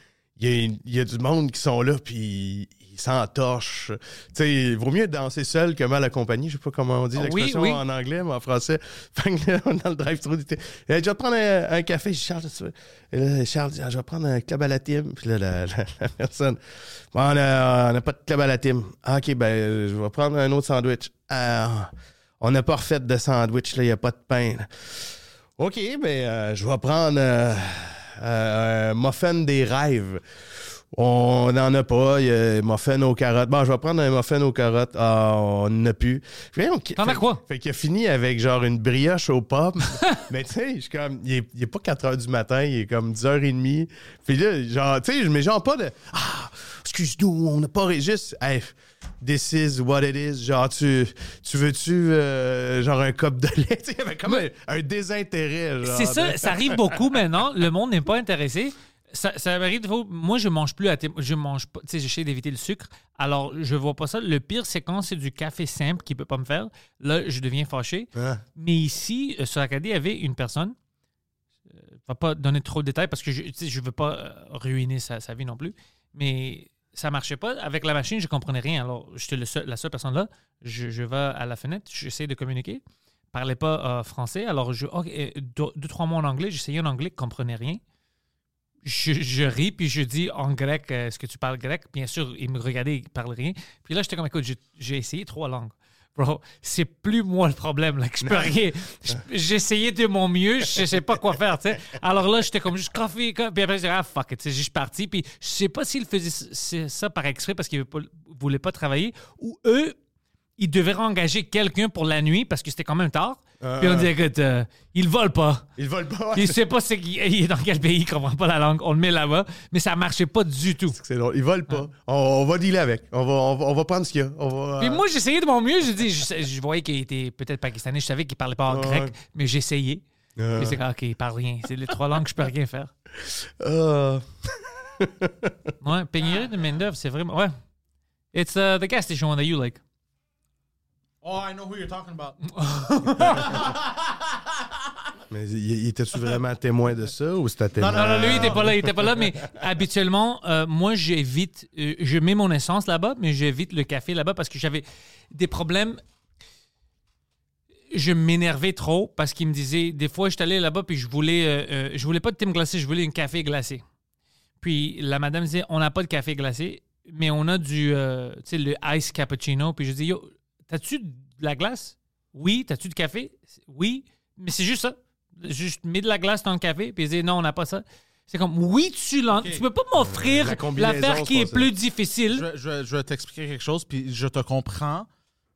il y, y a du monde qui sont là, puis ils s'entorchent. Tu sais, il vaut mieux danser seul que mal accompagné. Je sais pas comment on dit Ah, oui, l'expression oui. en anglais, mais en français. Dans le drive-thru. Eh, Je vais te prendre un, un café. Charles? Et là, Charles dit, Ah, je vais prendre un club à la team. Puis là, la, la- la personne, bon, on n'a pas de club à la team. Ah, OK, ben, je vais prendre un autre sandwich. Ah, on n'a pas refait de sandwich, là, il n'y a pas de pain. là. OK, ben, euh, je vais prendre euh, euh, muffin des rêves. On n'en a pas. Il y a un muffin aux carottes. Bon, je vais prendre un muffin aux carottes. Ah, on n'en a plus. T'en as quoi? Fait qu'il a fini avec genre une brioche aux pommes. mais tu sais, je suis comme, il est, il est pas 4 h du matin, il est comme 10 h 30. Puis là, genre, tu sais, je mets genre pas de Ah, excuse-nous, on n'a pas juste. Hey, this is what it is. Genre, tu, tu veux-tu, euh, genre, un cop de lait? Il y avait comme un, un désintérêt. C'est ça, ça arrive beaucoup maintenant. Le monde n'est pas intéressé. Ça, ça. Moi, je mange plus à je mange pas. Tu sais, j'essaie d'éviter le sucre. Alors, je vois pas ça. Le pire, c'est quand c'est du café simple qui peut pas me faire. Là, je deviens fâché. Ah. Mais ici, euh, sur Acadie, il y avait une personne. Je ne vais pas donner trop de détails parce que je ne veux pas euh, ruiner sa, sa vie non plus. Mais ça marchait pas. Avec la machine, je comprenais rien. Alors, j'étais seul- la seule personne là. Je, je vais à la fenêtre, j'essaie de communiquer. parlais pas euh, français. Alors, je, euh, deux, trois mots en anglais. J'essayais en anglais, je comprenais rien. Je, je ris, puis je dis en grec, euh, est-ce que tu parles grec? Bien sûr, il me regardait, il parlait rien. Puis là, j'étais comme, écoute, j'ai essayé trois langues. Bro, c'est plus moi le problème, là, que je peux rien. Je- J'essayais de mon mieux, je sais pas quoi faire, tu sais. Alors là, j'étais comme juste café, co- puis après, j'ai dit, ah, fuck it, tu sais, je suis parti, puis je sais pas s'il faisait c- ça par exprès parce qu'il veut pas- voulait pas travailler, ou eux, ils devaient engager quelqu'un pour la nuit parce que c'était quand même tard. Puis on dit, écoute, euh, ils volent pas. Ils volent pas. Il sait pas c'est qui- il est dans quel pays, il comprend pas la langue. On le met là-bas, mais ça marchait pas du tout. C'est drôle. Ils volent pas. On, on va dealer avec. On va, on va, on va prendre ce qu'il y a. On va, Puis euh, moi, j'essayais de mon mieux. Je dis, je, voyais qu'il était peut-être pakistanais. Je savais qu'il parlait pas en Ouais. grec, mais j'essayais. euh, Puis c'est comme, OK, il parle rien. C'est les trois langues que je peux rien faire. euh, Ouais, pénurie de main-d'œuvre, c'est vraiment. Ouais. It's uh, the gas station one that you like. Oh, I know who you're talking about. mais il, était-tu vraiment témoin de ça ou c'était témoin? Non, non, lui, il était pas là, il était pas là, mais habituellement, euh, moi, j'évite, euh, je mets mon essence là-bas, mais j'évite le café là-bas parce que j'avais des problèmes. Je m'énervais trop parce qu'il me disait, des fois, j'étais allé là-bas puis je voulais, euh, euh, je voulais pas de thym glacé, je voulais un café glacé. Puis la madame disait, on n'a pas de café glacé, mais on a du, euh, tu sais, le ice cappuccino. Puis je dis, yo, t'as-tu de la glace? Oui. T'as-tu du café? Oui. Mais c'est juste ça. Juste mets de la glace dans le café. Puis dit, non, on n'a pas ça. C'est comme, oui, tu l'en... Tu peux pas m'offrir La l'affaire qui est ça. plus difficile. Je, vais- je vais- je vais t'expliquer quelque chose, puis je te comprends.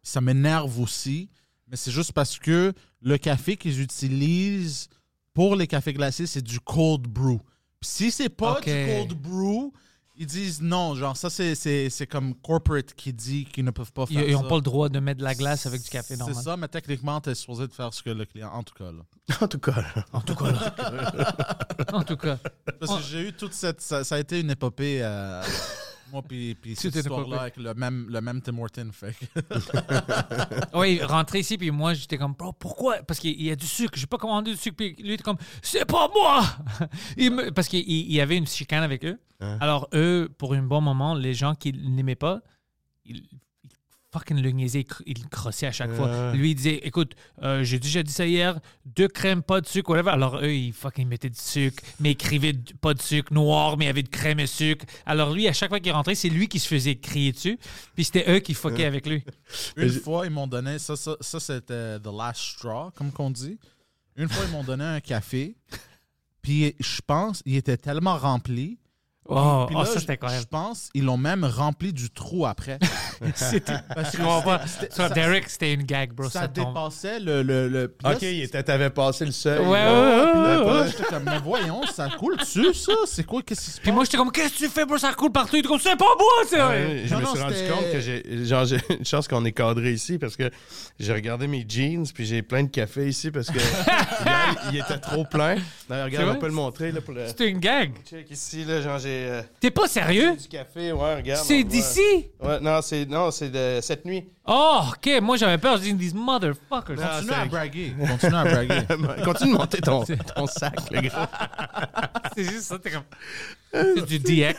Ça m'énerve aussi, mais c'est juste parce que le café qu'ils utilisent pour les cafés glacés, c'est du cold brew. Puis si c'est pas du cold brew, ils disent non. Genre, ça, c'est- c'est c'est comme corporate qui dit qu'ils ne peuvent pas faire Ils n'ont ça. pas le droit de mettre de la glace avec du café C'est normal. ça, mais techniquement, tu es supposé de faire ce que le client. En tout cas, là. En tout cas. En tout cas, là. en tout cas. Parce que j'ai eu toute cette. Ça, ça a été une épopée. euh, moi, puis, puis cette histoire-là avec le même, le même Tim Horton. Fait Oui, rentrer ici, puis moi, j'étais comme, bro, pourquoi? Parce qu'il y a du sucre, j'ai pas commandé du sucre. Puis lui, il était comme, c'est pas moi! Il me- Parce qu'il il y avait une chicane avec eux. Hein? Alors, eux, pour un bon moment, les gens qui l'aimaient pas, ils fucking le niaisaient, ils cr- ils le crossaient à chaque fois. Lui, il disait, écoute, euh, j'ai déjà dit ça hier, deux crèmes, pas de sucre, whatever. Alors, eux, ils fucking mettaient du sucre, mais écrivaient pas de sucre noir, mais il y avait de crème et sucre. Alors, lui, à chaque fois qu'il rentrait, c'est lui qui se faisait crier dessus, puis c'était eux qui fuckaient avec lui. Une fois, ils m'ont donné, ça, ça, ça, c'était the last straw, comme qu'on dit. Une fois, ils m'ont donné un café, puis je pense, il était tellement rempli. Oh, Puis oh, là, ça, je- c'était. Je pense, ils l'ont même rempli du trou après. C'était. Sur ça- Derek, c'était une gag, bro. ça Ça, dépassait le. le, le- puis là, Ok, il était- t'avais passé le seuil. Ouais, là. ouais, ouais, puis puis j'étais comme, mais voyons, ça coule dessus, ça? C'est quoi? Qu'est-ce qui se Puis passe? moi, j'étais comme, qu'est-ce que tu fais, bro? Ça coule partout. Il était comme, c'est pas moi, c'est vrai. Ouais, je Non, me non, suis rendu compte que j'ai genre j'ai une chance qu'on est cadré ici parce que j'ai regardé mes jeans puis j'ai plein de café ici parce que hier, il était trop plein. D'ailleurs, regarde, on peut le montrer là pour le C'était une gag. check ici là, genre j'ai euh, T'es pas sérieux? du café, ouais, regarde. C'est d'ici? Ouais, non, c'est non, c'est de cette nuit. Oh, ok. Moi, j'avais peur. Je dis, these motherfuckers. Non. Continue c'est- à braguer. Continue à braguer. Continue de monter ton, ton sac, le gars. C'est juste ça. T'es comme. C'est du DX.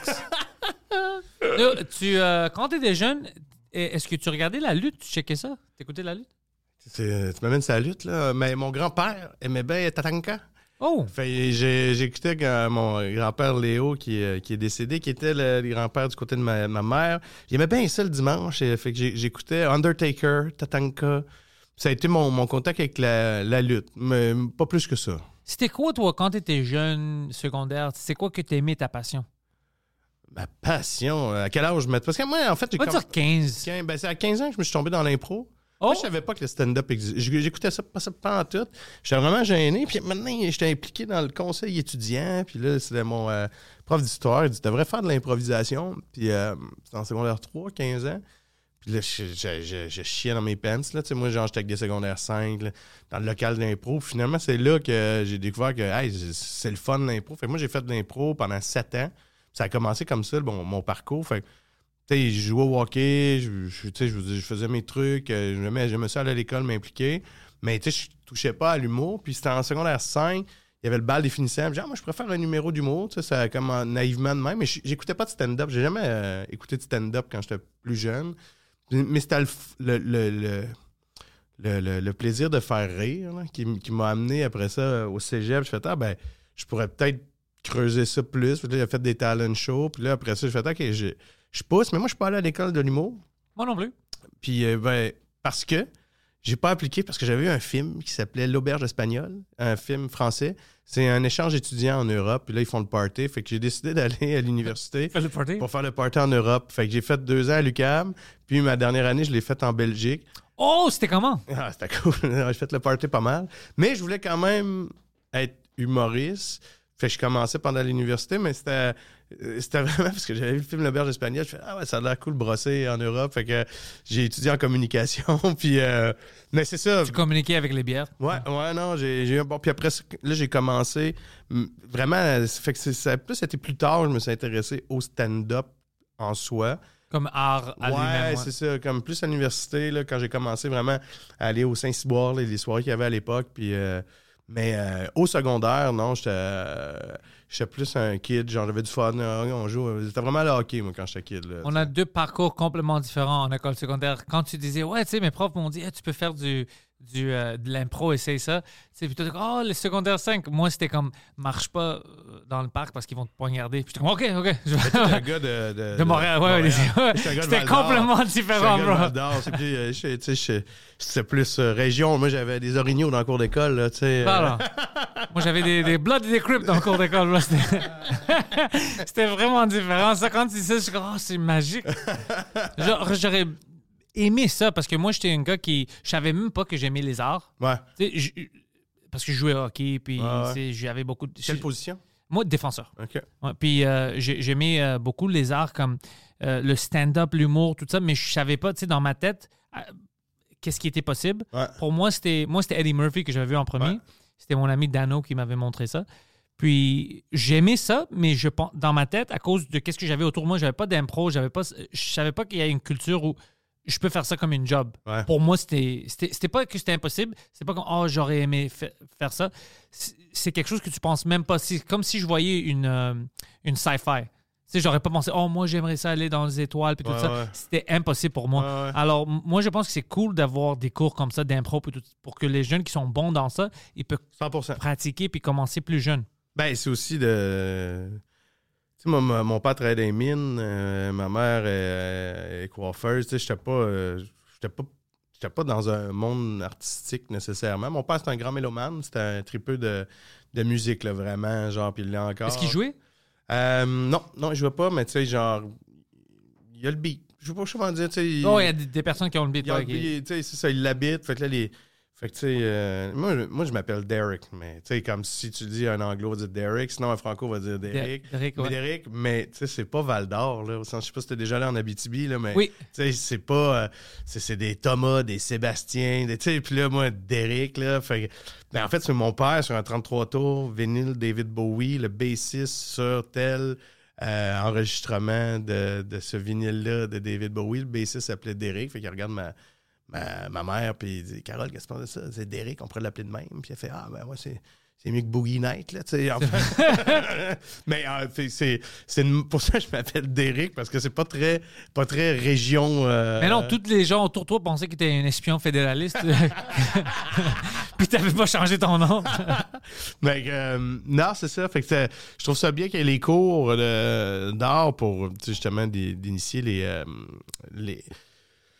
Là, tu, euh, quand t'étais jeune, est-ce que tu regardais la lutte? Tu checkais ça? T'écoutais la lutte? C'est- Tu m'amènes sa lutte là, mais mon grand-père aimait bien Tatanka. Oh! J'écoutais quand mon grand-père Léo, qui, euh, qui est décédé, qui était le, le grand-père du côté de ma, ma mère. J'aimais bien ça le dimanche. et fait que j'écoutais Undertaker, Tatanka. Ça a été mon, mon contact avec la, la lutte, mais pas plus que ça. C'était quoi, toi, quand t'étais jeune, secondaire? C'est quoi que t'aimais, ta passion? Ma passion, euh, à quel âge je mets Parce que moi, en fait, j'ai On va dire 15. Quinze- ben, c'est à 15 ans que je me suis tombé dans l'impro. Oh! Moi, je savais pas que le stand-up existait. J'écoutais ça pas, ça pas en tout. J'étais vraiment gêné. Puis maintenant, j'étais impliqué dans le conseil étudiant. Puis là, c'était mon euh, prof d'histoire. Il dit Tu devrais faire de l'improvisation. Puis euh, c'était en secondaire 3, 15 ans. Puis là, je, je, je- je chiais dans mes pants. Là. Tu sais, moi, genre, j'étais avec des secondaires 5, là, dans le local d'impro. Puis Finalement, c'est là que j'ai découvert que hey, c'est le fun de l'impro. Fait que moi, j'ai fait de l'impro pendant 7 ans. Ça a commencé comme ça, bon, mon parcours. Fait que je jouais au hockey, je, je- faisais mes trucs, euh, j'aimais, j'aimais ça aller à l'école, m'impliquer. Mais tu sais, je touchais pas à l'humour. Puis c'était en secondaire 5, il y avait le bal des finissants. Genre, moi, je préfère un numéro d'humour, tu sais, comme en- naïvement de même. Mais j'écoutais pas de stand-up. J'ai jamais euh, écouté de stand-up quand j'étais plus jeune. Mais c'était le, le, le, le, le- plaisir de faire rire qui, m'a amené après ça euh, au cégep. Je fais, ah, ben, je pourrais peut-être creuser ça plus. Puis là, j'ai fait des talent shows. Puis là, après ça, je fais, OK, je, je pousse, mais moi, je suis pas allé à l'école de l'humour. Moi non plus. Puis, euh, ben, parce que j'ai pas appliqué parce que j'avais vu un film qui s'appelait L'Auberge espagnole, un film français. C'est un échange étudiant en Europe. Puis là, ils font le party. Fait que j'ai décidé d'aller à l'université Fais le party? pour faire le party en Europe. Fait que j'ai fait deux ans à l'UQAM. Puis ma dernière année, je l'ai faite en Belgique. Oh, c'était comment? Ah, c'était cool. j'ai fait le party pas mal. Mais je voulais quand même être humoriste. Fait que je commençais pendant l'université, mais c'était c'était vraiment parce que j'avais vu le film L'Auberge espagnole. Je fais Ah ouais, ça a l'air cool brosser en Europe. Fait que j'ai étudié en communication. puis, euh, mais c'est ça. Tu communiquais avec les bières. Ouais, ouais, non, j'ai eu un bon. Puis après, là, j'ai commencé. mm, Vraiment, fait que ça plus été plus tard, je me suis intéressé au stand-up en soi. Comme art à ouais, c'est ça. Comme plus à l'université, quand j'ai commencé vraiment à aller au Saint-Cyboire, là, les soirées qu'il y avait à l'époque. Puis, euh, mais euh, au secondaire, non, j'étais euh, j'étais plus un kid. Genre, j'avais du fun. là, on joue. C'était vraiment le hockey, moi, quand j'étais kid. Là, On a deux parcours complètement différents en école secondaire. Quand tu disais, ouais, tu sais, mes profs m'ont dit, Hey, tu peux faire du, du, euh, de l'impro, essaye ça. Puis comme, oh, le secondaire 5. Moi, c'était comme, marche pas euh, dans le parc parce qu'ils vont te poignarder. Puis j'étais comme, OK, OK. Je vais- un gars de, de, De Montréal, ouais, ouais, C'était complètement différent, bro. Plus, euh, plus euh, région. Moi, j'avais des orignaux dans le cours d'école, là, tu sais. euh, Voilà. Moi, j'avais des, des Bloods et des Crips dans le cours d'école. C'était c'était vraiment différent. Ça, quand tu dis ça, je suis comme, oh, c'est magique. Genre, J'aurais aimé ça parce que moi, j'étais un gars qui. Je savais même pas que j'aimais les arts. Ouais. Je- parce que je jouais au hockey, puis Ouais, ouais. j'avais beaucoup de. Quelle position? Moi, défenseur. OK. Ouais, puis euh, j'ai- j'aimais euh, beaucoup les arts comme euh, le stand-up, l'humour, tout ça, mais je savais pas, tu sais, dans ma tête, qu'est-ce qui était possible. Ouais. Pour moi, c'était moi c'était Eddie Murphy que j'avais vu en premier. C'était mon ami Dano qui m'avait montré ça. Puis j'aimais ça, mais je dans ma tête, à cause de qu'est-ce que j'avais autour de moi, j'avais pas d'impro, j'avais pas, je savais pas qu'il y a une culture où je peux faire ça comme une job. Ouais. Pour moi, c'était pas que c'était impossible, c'était pas comme oh j'aurais aimé fa- faire ça. C'est quelque chose que tu penses même pas. C'est comme si je voyais une euh, une sci-fi. Tu sais, j'aurais pas pensé oh moi j'aimerais ça aller dans les étoiles puis tout ça. ouais. C'était impossible pour moi. Ouais. Alors moi je pense que c'est cool d'avoir des cours comme ça d'impro pour que les jeunes qui sont bons dans ça, ils peuvent 100 pratiquer puis commencer plus jeunes. Ben, c'est aussi de. Tu sais, ma- mon père travaillait dans les mines, euh, ma mère est, est coiffeuse. Tu sais, j'étais pas. euh, j'étais pas. J'étais pas dans un monde artistique nécessairement. Mon père, c'était un grand mélomane. C'était un tripeux de, de musique, là, vraiment. Genre, puis il l'est encore. Est-ce qu'ils jouaient? Euh, non, non, il jouait pas, mais tu sais, genre. Il y a le beat. Je sais pas comment dire, tu sais. il- Oh, il y a des, des personnes qui ont le beat. il ouais, tu sais, c'est ça, il l'habite. Fait que là, les. Fait que, tu sais, euh, moi, je- moi, je m'appelle Derek, mais, tu sais, comme si tu dis un anglo, va dire Derek, sinon un franco va dire Derek. Derek, Mais ouais. Derek, mais, tu sais, c'est pas Val d'Or, là. au sens- Je sais pas si t'es déjà allé en Abitibi, là, mais. Oui. Tu sais, c'est pas. euh, c'est des Thomas, des Sébastien, des, tu sais, puis là, moi, Derek, là. Fait ben, en fait, c'est mon père sur un 33 tours, vinyle David Bowie, le bassiste sur tel. euh, enregistrement de, de ce vinyle-là de David Bowie. Le bassiste s'appelait Derek. Fait qu'il regarde ma, ma, ma mère, puis dit Carole, qu'est-ce que tu penses de ça? C'est Derek, on pourrait l'appeler de même. Puis elle fait Ah, ben, ouais, c'est. C'est mieux que Boogie Night, là, tu sais. Mais euh, c'est- pour ça que je m'appelle Derek, parce que c'est pas très, pas très région. euh, Mais non, tous les gens autour de toi pensaient que tu étais un espion fédéraliste. Puis t'avais pas changé ton nom. Mais euh, non, c'est ça. Fait que je trouve ça bien qu'il y ait les cours d'art pour justement d'in- d'initier les. euh, les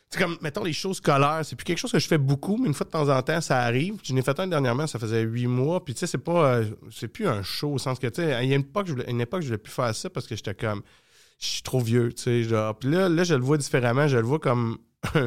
c'est comme, mettons, les choses scolaires. C'est plus quelque chose que je fais beaucoup, mais une fois de temps en temps, ça arrive. Je n'ai fait un dernièrement, ça faisait huit mois. Puis, tu sais, c'est pas. euh, c'est plus un show au sens que, tu sais, à une époque, je voulais, une époque, je voulais plus faire ça parce que j'étais comme. Je suis trop vieux, tu sais. Genre. Puis là, là, je le vois différemment. Je le vois comme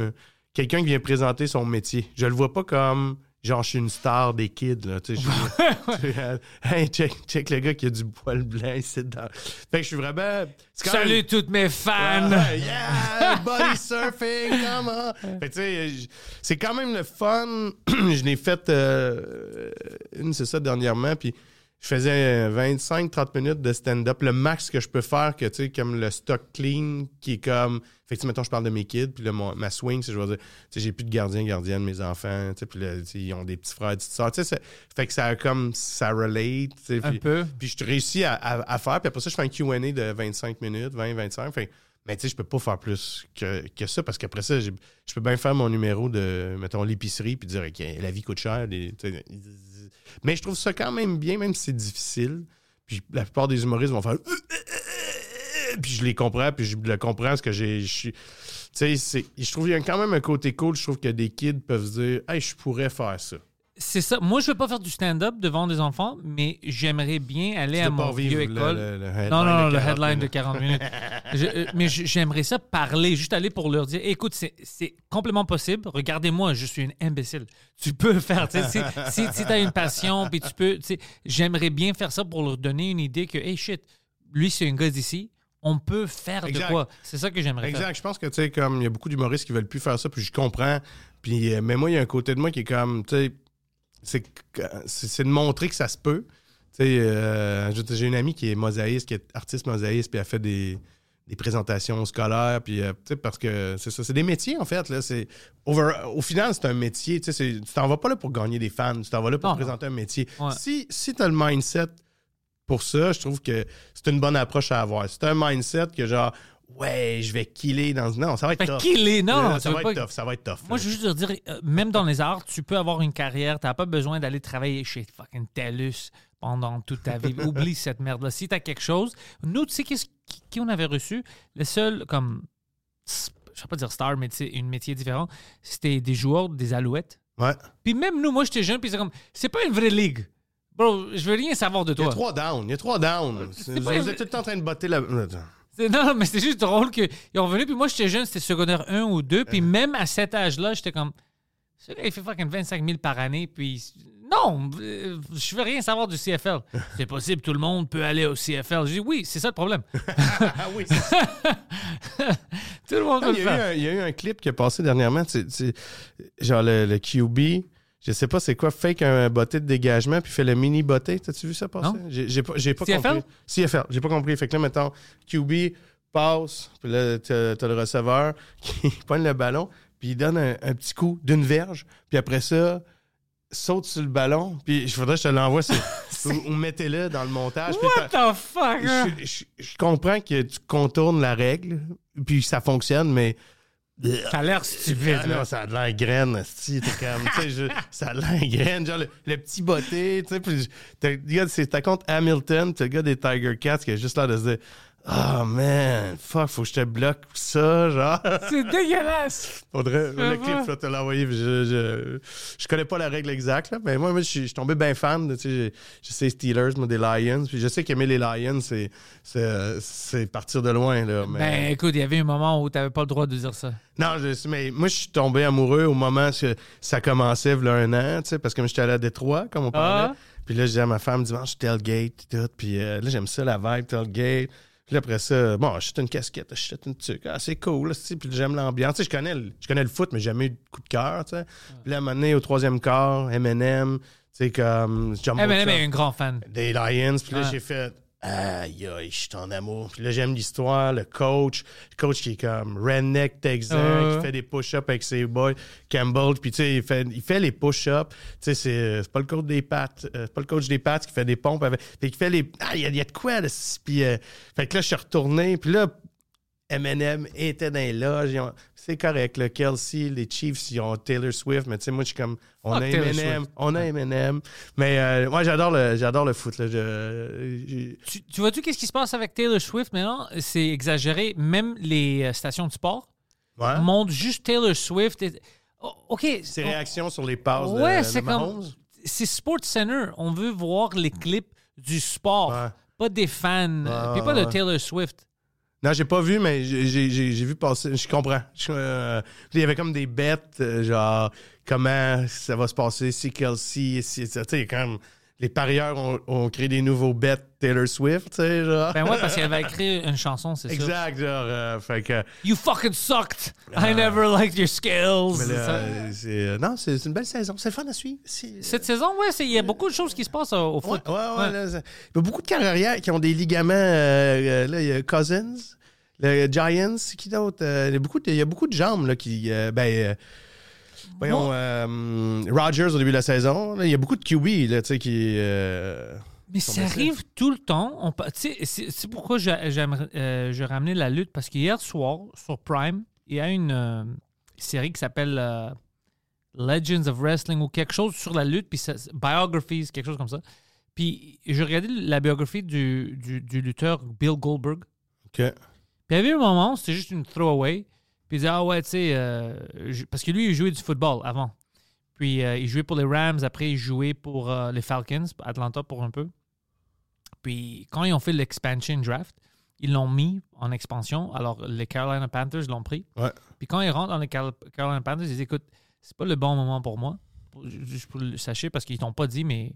quelqu'un qui vient présenter son métier. Je le vois pas comme. Genre, je suis une star des kids, là. Tu sais, je suis- hey, check, check le gars qui a du poil blanc ici dedans. Fait que je suis vraiment. même- Salut toutes mes fans. Ouais, yeah, body surfing, come on. Fait que, tu sais, c'est quand même le fun. je l'ai fait euh, une, c'est ça, dernièrement, puis je faisais 25-30 minutes de stand-up. Le max que je peux faire, que, tu sais, comme le stock clean, qui est comme... Que, sais, mettons, je parle de mes kids, puis là, mon- ma swing, c'est, je vais dire, tu sais, j'ai plus de gardien, gardienne, mes enfants, tu sais, puis là, tu sais, ils ont des petits frères, des petites sœurs, tu sais, fait que ça a comme, ça relate, tu sais, Un puis- peu. puis je réussis à, à- à faire. Puis après ça, je fais un QA de 25 minutes, 20, 25. Fait, mais tu sais, je peux pas faire plus que, que ça parce qu'après ça, je peux bien faire mon numéro de, mettons, l'épicerie puis dire, OK, la vie coûte cher. des- tu sais, mais je trouve ça quand même bien, même si c'est difficile. Puis la plupart des humoristes vont faire. Puis je les comprends, puis je le comprends parce que j'ai. suis- sais, je trouve qu'il y a quand même un côté cool. Je trouve que des kids peuvent se dire, hey, je pourrais faire ça. C'est ça. Moi, je veux pas faire du stand-up devant des enfants, mais j'aimerais bien aller Tu à mon vieux le- école. le- le headline non, non, non, le 40 headline de minutes. 40 minutes. Je- euh, mais j'aimerais ça parler, juste aller pour leur dire écoute, c'est complètement possible. Regardez-moi, je suis une imbécile. Tu peux le faire. sais, Si, si, tu as une passion, puis tu peux. J'aimerais bien faire ça pour leur donner une idée que, hey shit, lui, c'est un gars d'ici. On peut faire Exact. de quoi. C'est ça que j'aimerais faire. Exact. Je pense que, tu sais, comme il y a beaucoup d'humoristes qui veulent plus faire ça, puis je comprends. Puis, euh, mais moi, il y a un côté de moi qui est comme, tu sais, c'est de montrer que ça se peut. Euh, j'ai une amie qui est mosaïste, qui est artiste mosaïste, puis elle fait des, des présentations scolaires, puis, euh, parce que c'est ça, c'est des métiers, en fait, là. Over- au final, c'est un métier, tu sais, c'est- tu t'en vas pas là pour gagner des fans, tu t'en vas là pour Non, présenter un métier. Ouais. Si, si tu as le mindset pour ça, je trouve que c'est une bonne approche à avoir. C'est un mindset que genre, ouais, je vais killer dans. Non, ça va être Fait tough. Non, Euh, non, ça va pas- être tough. Ça va être tough. Moi, là. je veux juste leur dire, euh, même dans les arts, tu peux avoir une carrière. Tu n'as pas besoin d'aller travailler chez fucking TELUS pendant toute ta vie. Oublie cette merde-là. Si tu as quelque chose, nous, tu sais, qui, qui on avait reçu? Le seul, comme, je ne vais pas dire star, mais tu sais, une métier différent, c'était des joueurs des Alouettes. Ouais. Puis même nous, moi, j'étais jeune, puis c'est comme, c'est pas une vraie ligue. Bro, je veux rien savoir de Il y a toi. trois downs. Il y a trois downs. Vous pas- vous êtes tout le temps en train de botter la. Non, non, mais c'est juste drôle qu'ils ont venu. Puis moi, j'étais jeune, c'était secondaire 1 ou 2. Puis même à cet âge-là, j'étais comme. Ce gars, il fait fucking 25 000 par année. Puis non, euh, je veux rien savoir du CFL. C'est possible, tout le monde peut aller au CFL. Je dis oui, c'est ça le problème. Ah oui, c'est ça. tout le monde peut Il le y, a eu faire. un, il y a eu un clip qui est passé dernièrement. tu genre le, le QB. Je sais pas c'est quoi, fake un botté de dégagement puis fait le mini botté. T'as-tu vu ça passer? Non. J'ai pas, pas CFL? compris. CFL, j'ai pas compris. Fait que là, mettons, QB passe, puis là, t'as t'as le receveur qui pogne le ballon, puis il donne un, un petit coup d'une verge, puis après ça, saute sur le ballon, puis il faudrait que je te l'envoie. ou, mettez-le dans le montage. What the fuck? hein? je, je- je comprends que tu contournes la règle, puis ça fonctionne, mais. Ça a l'air stupide. Ah là. non, ça a de l'air graine, esti, t'es comme, tu sais, ça a de l'air graine, genre le, le petit botté, tu sais, puis t'as contre Hamilton, t'as le gars des Tiger Cats qui a juste l'air de se dire, oh man, fuck, faut que je te bloque ça, genre. C'est dégueulasse. Faudrait, le clip, faut te l'envoyer, je, je, je connais pas la règle exacte, là, mais moi, moi je suis je suis tombé bien fan, de, tu sais, je sais Steelers, moi, des Lions, puis je sais qu'aimer les Lions, c'est, c'est, c'est partir de loin, là, mais... Ben écoute, il y avait un moment où tu n'avais pas le droit de dire ça. Non, je sais, mais moi, je suis tombé amoureux au moment que ça commençait, il y a un an, tu sais, parce que moi, j'étais allé à Détroit, comme on parlait. Ah. Puis là, je disais à ma femme, dimanche, tailgate, tout. Puis euh, là, j'aime ça, la vibe, tailgate. Puis après ça, bon, j'achète une casquette, j'achète une truc. Ah, c'est cool, là, puis j'aime l'ambiance. Tu sais, je connais, le, je connais le foot, mais j'ai jamais eu de coup de cœur, tu sais. Puis là, à un moment donné, au troisième quart, M&M, tu sais, comme... Jumbo Shop mais un grand fan. des Lions. Puis là, j'ai fait Aïe, aïe, je suis en amour. Là, j'aime l'histoire, le coach. Le coach qui est comme redneck texan, qui fait des push-ups avec ses boys. Campbell, puis tu sais, il fait, il fait les push-ups. Tu sais, c'est, c'est pas le coach des pattes. euh, c'est pas le coach des pattes qui fait des pompes. Avec, fait qu'il fait les. Ah, il y, a- il y a de quoi, là. Puis, euh, fait que là, je suis retourné. Puis là, Eminem était dans les loges. ont- C'est correct, le Kelsey, les Chiefs, ils ont Taylor Swift, mais tu sais, moi, je suis comme, on Fuck a Taylor Eminem, Swift. on a Eminem. Mais euh, moi, j'adore le, j'adore le foot. Là. Je- Tu, tu vois-tu qu'est-ce qui se passe avec Taylor Swift maintenant? C'est exagéré. Même les euh, stations de sport ouais. montrent juste Taylor Swift. et- Oh, OK. Ses on- réactions sur les passes de, Ouais, de c'est Mahomes. comme. C'est Sports Center. On veut voir les clips du sport, Ouais. pas des fans, puis pas de. Taylor Swift. Non, j'ai pas vu, mais j'ai- vu passer. Je comprends. Je- euh, il y avait comme des bêtes, euh, genre, comment ça va se passer, si Kelsey, si. Tu sais, quand. Les parieurs ont, ont créé des nouveaux bets Taylor Swift, tu sais, genre. Ben ouais, parce qu'elle va écrire une chanson, c'est ça. exact, genre. euh, fait que. You fucking sucked. I never liked your skills. Mais là, Ça- euh, euh, non, c'est une belle saison. C'est le fun à suivre. C'est- Cette saison, ouais, il y a beaucoup de choses qui se passent au, foot. ouais, ouais, Ouais. il y a beaucoup de carrières qui ont des ligaments. euh, euh, là, il y a Cousins, le Giants, qui d'autre? Euh, il, y a beaucoup de, il y a beaucoup de jambes là, qui. euh, ben, euh, voyons, euh, Rodgers au début de la saison. là, il y a beaucoup de QB là, qui. euh, Mais ça arrive tout le temps. C'est pourquoi j'ai- j'aimerais, euh, je ramenais la lutte, parce qu'hier soir, sur Prime, il y a une série qui s'appelle Legends of Wrestling ou quelque chose sur la lutte, puis ça- Biographies, quelque chose comme ça. Puis je regardais la biographie du, du, du lutteur Bill Goldberg. OK. Puis il y avait un moment, c'était juste une throwaway, Puis il disait, ah ouais, tu sais, euh, parce que lui, il jouait du football avant. Puis euh, il jouait pour les Rams, après il jouait pour euh, les Falcons, Atlanta pour un peu. Puis quand ils ont fait l'expansion draft, ils l'ont mis en expansion. Alors les Carolina Panthers l'ont pris. Ouais. Puis quand ils rentrent dans les Carolina Panthers, ils disent écoute, c'est pas le bon moment pour moi. Juste pour le sachez, parce qu'ils t'ont pas dit, mais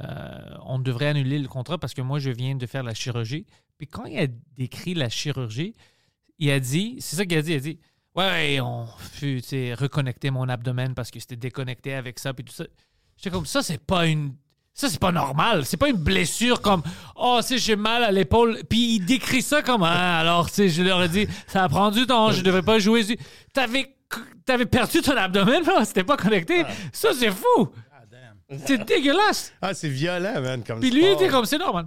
euh, on devrait annuler le contrat parce que moi, je viens de faire la chirurgie. Puis quand il a décrit la chirurgie, il a dit, c'est ça qu'il a dit, il a dit, ouais, on fut tu reconnecter mon abdomen parce que c'était déconnecté avec ça, puis tout ça. J'étais comme, ça, c'est pas une. Ça, c'est pas normal. C'est pas une blessure comme Oh, tu sais, j'ai mal à l'épaule. Puis il décrit ça comme Ah, alors, tu sais, je leur ai dit, ça a prendre du temps, je devrais pas jouer. T'avais, t'avais perdu ton abdomen, c'était pas connecté. Ça, c'est fou. C'est dégueulasse. Ah, c'est violent, man. Comme Puis lui, il était comme, c'est normal.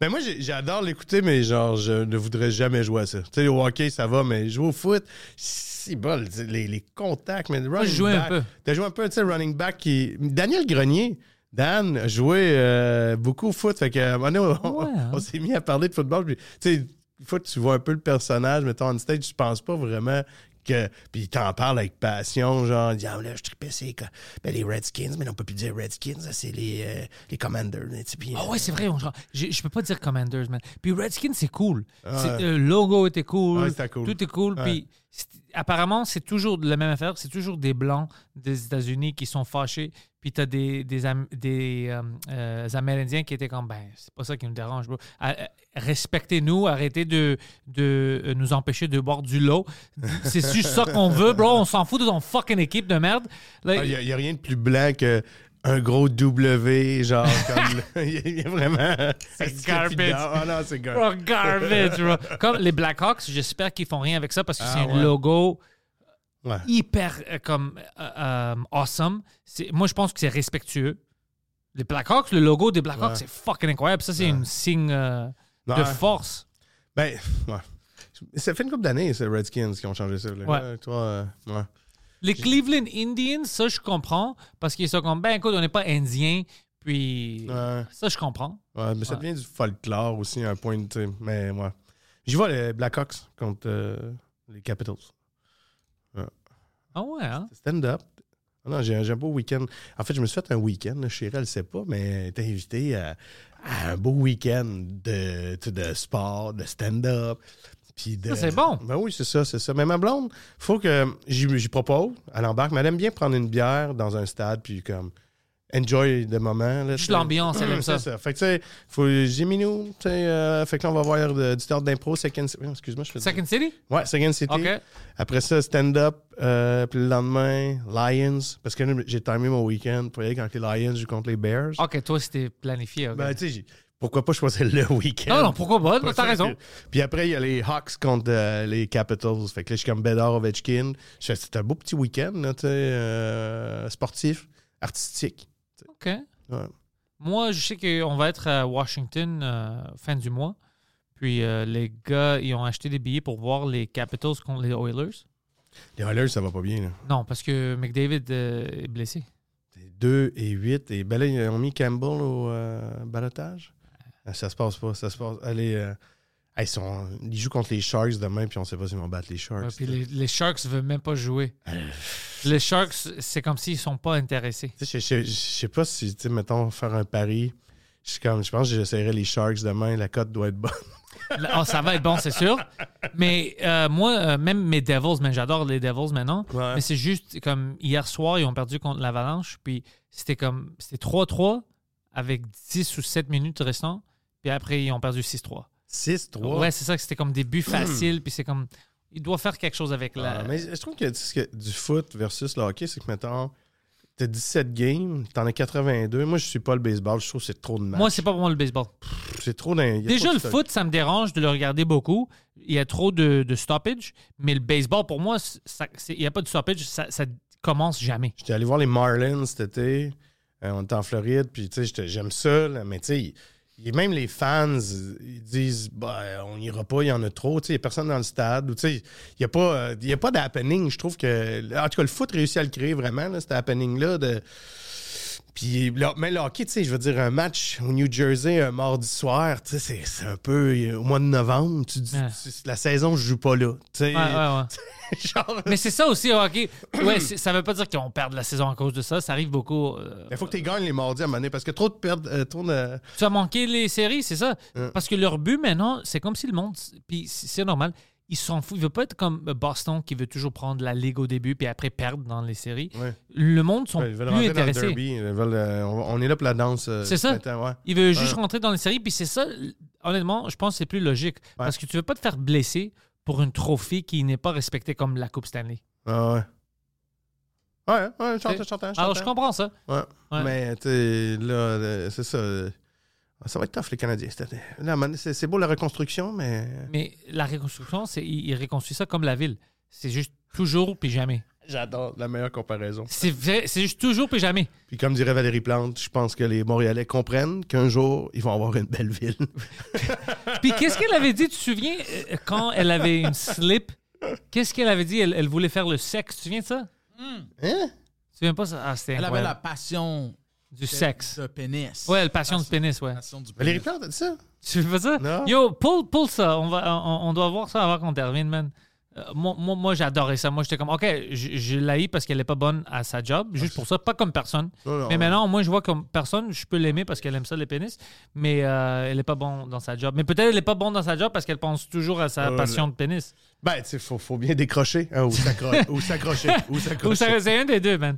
Ben moi, j'adore l'écouter, mais genre, je ne voudrais jamais jouer à ça. Tu sais, au hockey, ça va, mais jouer au foot, c'est bol. Les, les contacts, mais le running je jouais un back- peu. T'as joué un peu, tu sais, running back qui. Daniel Grenier. Dan a joué euh, beaucoup au foot. Fait que, on, Ouais, hein. on s'est mis à parler de football. Puis, tu sais, fois, tu vois un peu le personnage, mettons, on stage, tu penses pas vraiment que. Puis, t'en parle avec passion, genre, il dit, ah, là, je tripais, c'est? Ben, les Redskins, mais on peut plus dire Redskins, ça, c'est les, euh, les Commanders. Ah euh, ouais, c'est vrai. on- genre, je, peux pas dire Commanders, man. Puis Redskins, c'est cool. C'est- Le logo était cool. Ouais, c'était cool. Tout est cool. Puis apparemment, c'est toujours la même affaire. C'est toujours des Blancs des États-Unis qui sont fâchés. Puis t'as des, des, des euh, euh, Amérindiens qui étaient comme, ben, c'est pas ça qui nous dérange. Ah, Respectez-nous, arrêtez de, de euh, nous empêcher de boire du lot. C'est juste ça qu'on veut, bro. On s'en fout de ton fucking équipe de merde. Il n'y a, rien de plus blanc que un gros W, genre, comme. Il y, a- vraiment. C'est garbage. Ah non, c'est garbage. Oh, garbage, bro. Comme les Blackhawks, j'espère qu'ils font rien avec ça parce que Ah, c'est un logo Ouais. hyper euh, comme euh, euh, awesome. C'est- Moi, je pense que c'est respectueux. Les Blackhawks, le logo des Blackhawks, Ouais. c'est fucking incroyable. Ça, c'est un signe euh, de force. Ben, ouais. Ça fait une couple d'années, ces Redskins qui ont changé ça. là. Ouais. Toi, euh, ouais. Les Cleveland Indians, ça, je comprends parce qu'ils sont comme, ben écoute, on n'est pas indiens. Puis, Ouais. ça, je comprends. Ouais, mais ça devient du folklore aussi, un point, tu sais. Mais, ouais. J'y vois les Blackhawks contre euh, les Capitals. Ah ouais, hein? Stand-up. Ah non, j'ai un beau week-end. En fait, je me suis fait un week-end. Chérie, elle ne sait pas, mais elle était invitée à, à un beau week-end de, de sport, de stand-up. De- c'est bon. Ben oui, c'est ça, c'est ça. Mais ma blonde, faut que j'y propose, elle embarque, mais elle aime bien prendre une bière dans un stade, puis comme enjoy le moment. là, Juste l'ambiance, elle aime ça. Fait que tu sais, faut j'ai mis nous, tu sais, euh, fait que là, on va voir de- du théâtre d'impro, Second City. Excuse-moi, je fais Second City? Ouais, Second City. Après ça, stand-up. euh, puis le lendemain, Lions. Parce que j'ai timé mon week-end pour aller quand les Lions jouent contre les Bears. OK, toi, c'était planifié. Ben, tu sais, pourquoi pas choisir le week-end? non, non, pourquoi pas? T'as raison. que- Puis après, il y a les Hawks contre euh, les Capitals. Fait que là, je suis comme Bedard Ovechkin. C'est un beau petit week-end, euh, sportif, artistique. OK. Ouais. Moi, je sais qu'on va être à Washington euh, fin du mois. Puis euh, les gars, ils ont acheté des billets pour voir les Capitals contre les Oilers. Les Oilers, ça va pas bien. Là. Non, parce que McDavid est blessé. C'est 2 et 8. Et ben là, ils ont mis Campbell au balotage. Ah, Ça se passe pas. Ça se passe. Allez, euh, ils, sont, ils jouent contre les Sharks demain, puis on sait pas s'ils vont battre les Sharks. Ouais, puis les, les Sharks ne veulent même pas jouer. les Sharks, c'est comme s'ils sont pas intéressés. Je je- je sais pas si, tu mettons, faire un pari. Je suis comme, je pense que j'essaierai les Sharks demain. La cote doit être bonne. Oh, ça va être bon, c'est sûr. Mais euh, moi, euh, même mes Devils, mais j'adore les Devils maintenant. Ouais. Mais c'est juste comme hier soir, ils ont perdu contre l'Avalanche. Puis c'était comme, c'était 3-3 avec 10 ou 7 minutes restants. Puis après, ils ont perdu 6-3. 6-3. Ouais, c'est ça, que c'était comme des buts faciles. Puis c'est comme, il doit faire quelque chose avec la. Ah, mais je trouve que, du foot versus le hockey, c'est que, mettons, t'as 17 games, t'en as 82. Moi, je suis pas le baseball. Je trouve que c'est trop de matchs. moi, c'est pas pour moi le baseball. C'est trop d'un. Déjà, le foot, ça me dérange de le regarder beaucoup. Il y a trop de, de stoppage. Mais le baseball, pour moi, ça- il n'y a pas de stoppage. Ça, ça commence jamais. J'étais allé voir les Marlins cet été. Euh, on était en Floride, puis tu sais, j'aime ça, là, mais tu sais, il- même les fans, ils disent, bah, on n'ira pas, il y en a trop. Il n'y a personne dans le stade. Il n'y a pas, euh, y a pas d'happening. Je trouve que, en tout cas, le foot réussit à le créer vraiment, là, cet happening-là. De... Puis, là, mais le hockey, tu sais, je veux dire, un match au New Jersey un mardi soir, tu sais, c'est- un peu euh, au mois de novembre. Tu dis, Ouais. la saison, je joue pas là. Tu sais, Ouais, ouais, ouais. genre, Mais c'est ça aussi, au hockey. Ouais, ça veut pas dire qu'on perd la saison à cause de ça. Ça arrive beaucoup. euh, il faut que tu gagnes les mardis à un parce que trop de euh, trop de. Tu as manqué les séries, c'est ça? Ouais. Parce que leur but maintenant, c'est comme si le monde, puis c'est normal, ils s'en foutent. Ils veulent pas être comme Boston qui veut toujours prendre la ligue au début puis après perdre dans les séries. Ouais. Le monde sont Ouais, ils veulent plus rentrer dans le intéressés. derby. Ils veulent, euh, on, est là pour la danse. euh, C'est ça. printemps, ouais. Ils veulent juste rentrer dans les séries, puis c'est ça, honnêtement, je pense que c'est plus logique. Parce que tu veux pas te faire blesser pour une trophée qui n'est pas respectée comme la Coupe Stanley. Ah ouais. Ouais, ouais, j'entends. Alors, je comprends ça. Ouais. Mais, tu là, euh, c'est ça. Euh, Ça va être tough, les Canadiens, cette année. Là, c'est beau la reconstruction, mais. Mais la reconstruction, c'est ils reconstruisent ça comme la ville. C'est juste toujours puis jamais. J'adore la meilleure comparaison. C'est vrai, c'est juste toujours puis jamais. Puis, comme dirait Valérie Plante, je pense que les Montréalais comprennent qu'un jour, ils vont avoir une belle ville. Puis qu'est-ce qu'elle avait dit, tu te souviens, euh, quand elle avait une slip? Qu'est-ce qu'elle avait dit? Elle, elle voulait faire le sexe, tu te souviens de ça? Hein? Tu te souviens pas ça? Ah, Elle avait la passion Du sexe. de pénis. Ouais, la passion du pénis, ouais. Passion du Valérie pénis. Plante a dit ça? Tu fais pas ça? Non. Yo, pull, pull ça. On, va, on, on doit voir ça avant qu'on termine, man. Euh, moi, moi, moi, j'adorais ça. Moi, j'étais comme, OK, je, je l'haïs parce qu'elle est pas bonne à sa job, juste pour ça, pas comme personne. Non, non, mais maintenant, moi, je vois comme personne, je peux l'aimer parce qu'elle aime ça, les pénis, mais euh, elle est pas bonne dans sa job. Mais peut-être elle est pas bonne dans sa job parce qu'elle pense toujours à sa passion de pénis. Ben, tu sais, faut, faut bien décrocher hein, ou s'accro- ou s'accrocher. Ou Ou s'accrocher. ça- c'est un des deux, man.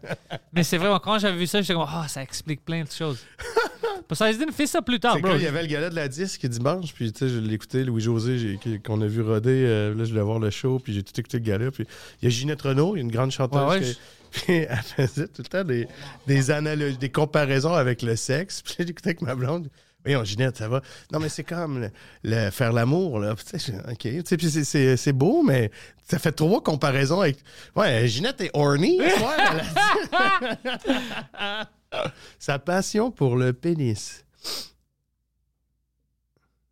mais c'est vraiment, quand j'avais vu ça, j'étais comme, ah, ça explique plein de choses. Poseidon fait ça plus tard, C'est bro. quand il y avait le gala de la disque dimanche, puis tu sais, je l'ai écouté, Louis-José, qu'on a vu roder, euh, là, je voulais voir le show, puis j'ai tout écouté le gala, puis il y a Ginette Renault, une grande chanteuse, Ouais, ouais, qui- je- puis elle faisait tout le temps des, des analogies, des comparaisons avec le sexe, puis là, j'écoutais avec ma blonde, Voyons, Ginette, ça va? Non, mais c'est comme le, le faire l'amour, là. Tu sais, OK. Tu sais, puis c'est- c'est c'est beau, mais ça fait trois comparaisons avec. Ouais, Ginette est horny. Dit. Sa passion pour le pénis.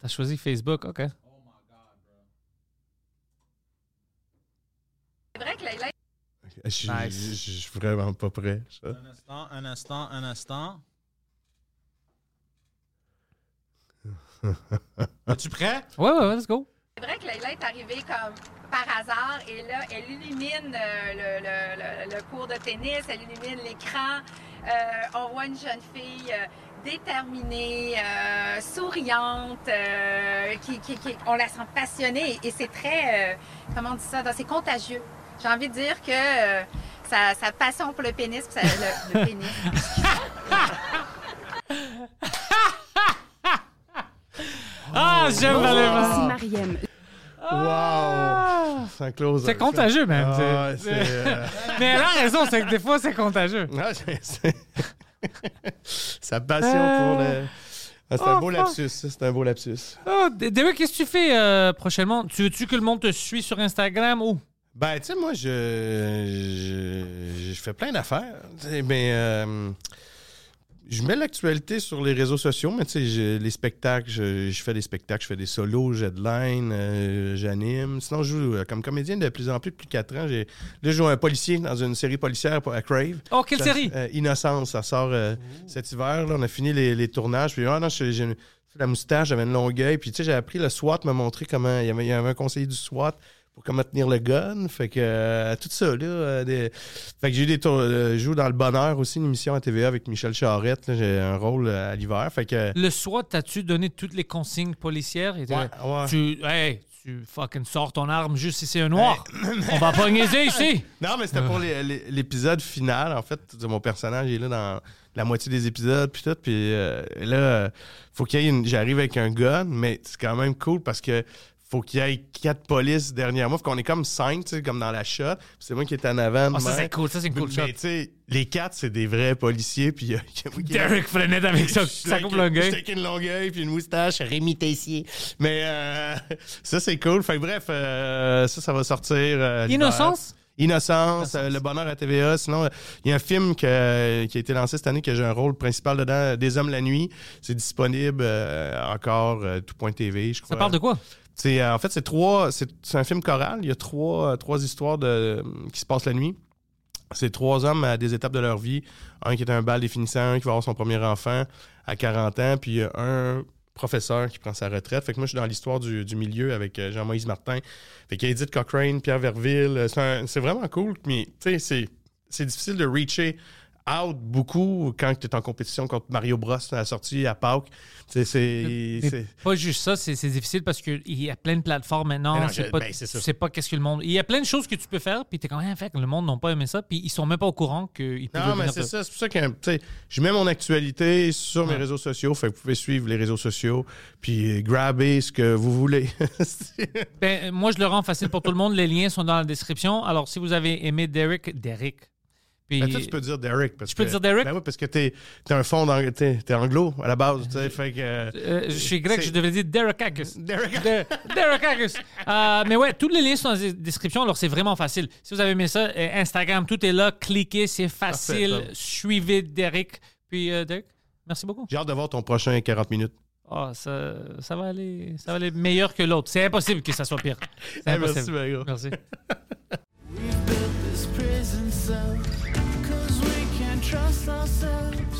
T'as choisi Facebook, OK. C'est vrai que Layla Je suis Nice. je- je suis vraiment pas prêt. ça. Un instant, un instant, un instant. Es-tu prêt? Ouais, ouais, ouais, let's go. C'est vrai que Layla est arrivée comme par hasard et là, elle illumine euh, le, le- le- le cours de tennis, elle illumine l'écran. Euh, on voit une jeune fille euh, déterminée, euh, souriante, euh, qui, qui- qui- on la sent passionnée et c'est très, euh, comment on dit ça, c'est contagieux. J'ai envie de dire que euh, sa, sa passion pour le pénis, le pénis, Ah, j'aime Valérie. Ici Mariem. Wow! C'est un close. C'est contagieux, même. Ah, C'est- c'est. euh, Mais elle a raison, c'est que des fois, c'est contagieux. ah, c'est- c'est- Sa passion pour le. Ah, c'est un Oh, beau fuck. lapsus, ça, c'est un beau lapsus. Oh, D- Derek, qu'est-ce que tu fais euh, prochainement? Tu veux-tu que le monde te suit sur Instagram ou? Ben, tu sais, moi, je, je, je fais plein d'affaires. tu sais, Mais euh, je mets l'actualité sur les réseaux sociaux, mais tu sais, les spectacles, je, je fais des spectacles, je fais des solos, j'headline, euh, j'anime. Sinon, je joue euh, comme comédien de plus en plus depuis 4 ans. J'ai, là, je joue un policier dans une série policière à Crave. Oh, quelle Ça- série? euh, Innocence, ça sort euh, cet hiver. Là, on a fini les, les tournages. Puis, ah non, j'ai j'ai la moustache, j'avais une longueuil. Puis, tu sais, j'ai appris le SWAT, m'a montré comment. Il y, avait, il y avait un conseiller du SWAT pour comment tenir le gun. Fait que euh, tout ça, là. euh, des- Fait que j'ai eu des tours. euh, je joue dans Le Bonheur aussi, une émission à TVA avec Michel Charette. J'ai un rôle euh, à l'hiver. Fait que. Le SWAT, t'as-tu donné toutes les consignes policières? Et Ouais, ouais. Tu, hey, tu fucking sors ton arme juste si c'est un noir. On va pas niaiser ici. Non, mais c'était pour l'épisode final. En fait, mon personnage est là dans la moitié des épisodes, puis tout. Puis euh, là, euh, faut qu'il y ait une... J'arrive avec un gun, mais c'est quand même cool parce que faut qu'il y ait quatre polices derrière moi. Faut qu'on est comme cinq, tu sais, comme dans la shot. C'est moi qui est en avant. Ah, ça, c'est cool. Ça, c'est une cool shot. Mais tu sais, les quatre, c'est des vrais policiers. Puis qui- Derek Frenette avec coupe je suis longueuil. avec une longueuil puis une moustache, Rémi Tessier. Mais euh, ça, c'est cool. Fait que bref, euh, ça, ça va sortir. euh. Innocence? Innocence, euh, Le Bonheur à TVA. Sinon, euh, il y a un film que- qui a été lancé cette année que j'ai un rôle principal dedans, Des Hommes la nuit. C'est disponible euh, encore, euh, tout.tv, je crois. Ça parle de quoi? C'est, euh, en fait, c'est trois. C'est, un film choral. Il y a trois, euh, histoires de, qui se passent la nuit. C'est trois hommes à des étapes de leur vie. Un qui est un bal définissant, un qui va avoir son premier enfant à 40 ans, puis un professeur qui prend sa retraite. Fait que moi, je suis dans l'histoire du, milieu avec euh, Jean-Moïse Martin. Fait qu'il y a Edith Cochrane, Pierre Verville. Euh, C'est vraiment cool, mais tu sais, c'est- c'est difficile de reacher out beaucoup quand tu es en compétition contre Mario Bros à la sortie à Pâques. Tu c'est- pas juste ça, c'est difficile parce qu'il y a plein de plateformes maintenant. Pas, ben, tu sais pas qu'est-ce que le monde. Il y a plein de choses que tu peux faire, puis t'es quand même fait que le monde n'a pas aimé ça, puis ils sont même pas au courant qu'ils peuvent Non, mais c'est ça. C'est pour ça que tu je mets mon actualité sur mes réseaux sociaux. Fait que vous pouvez suivre les réseaux sociaux puis grabber ce que vous voulez. Ben, moi, je le rends facile pour tout le monde. Les liens sont dans la description. Alors, si vous avez aimé Derek, Derek. Puis, Ben, toi, tu peux dire Derek. Parce Je peux que- dire Derek? Ben oui, parce que t'es es un fond t'es anglo à la base. fait que, Euh, je suis grec, je devrais dire Derekakis. Derek. De- Derekakis. Euh, mais ouais, tous les liens sont dans la description, alors c'est vraiment facile. Si vous avez aimé ça, euh, Instagram, tout est là. Cliquez, c'est facile. Parfait. Suivez Derek. Puis, euh, Derek, merci beaucoup. J'ai hâte de voir ton prochain 40 minutes. Ah, ça, ça, va aller, ça va aller meilleur que l'autre. C'est impossible que ça soit pire. C'est Hey, merci, impossible. Mario. Merci. trust ourselves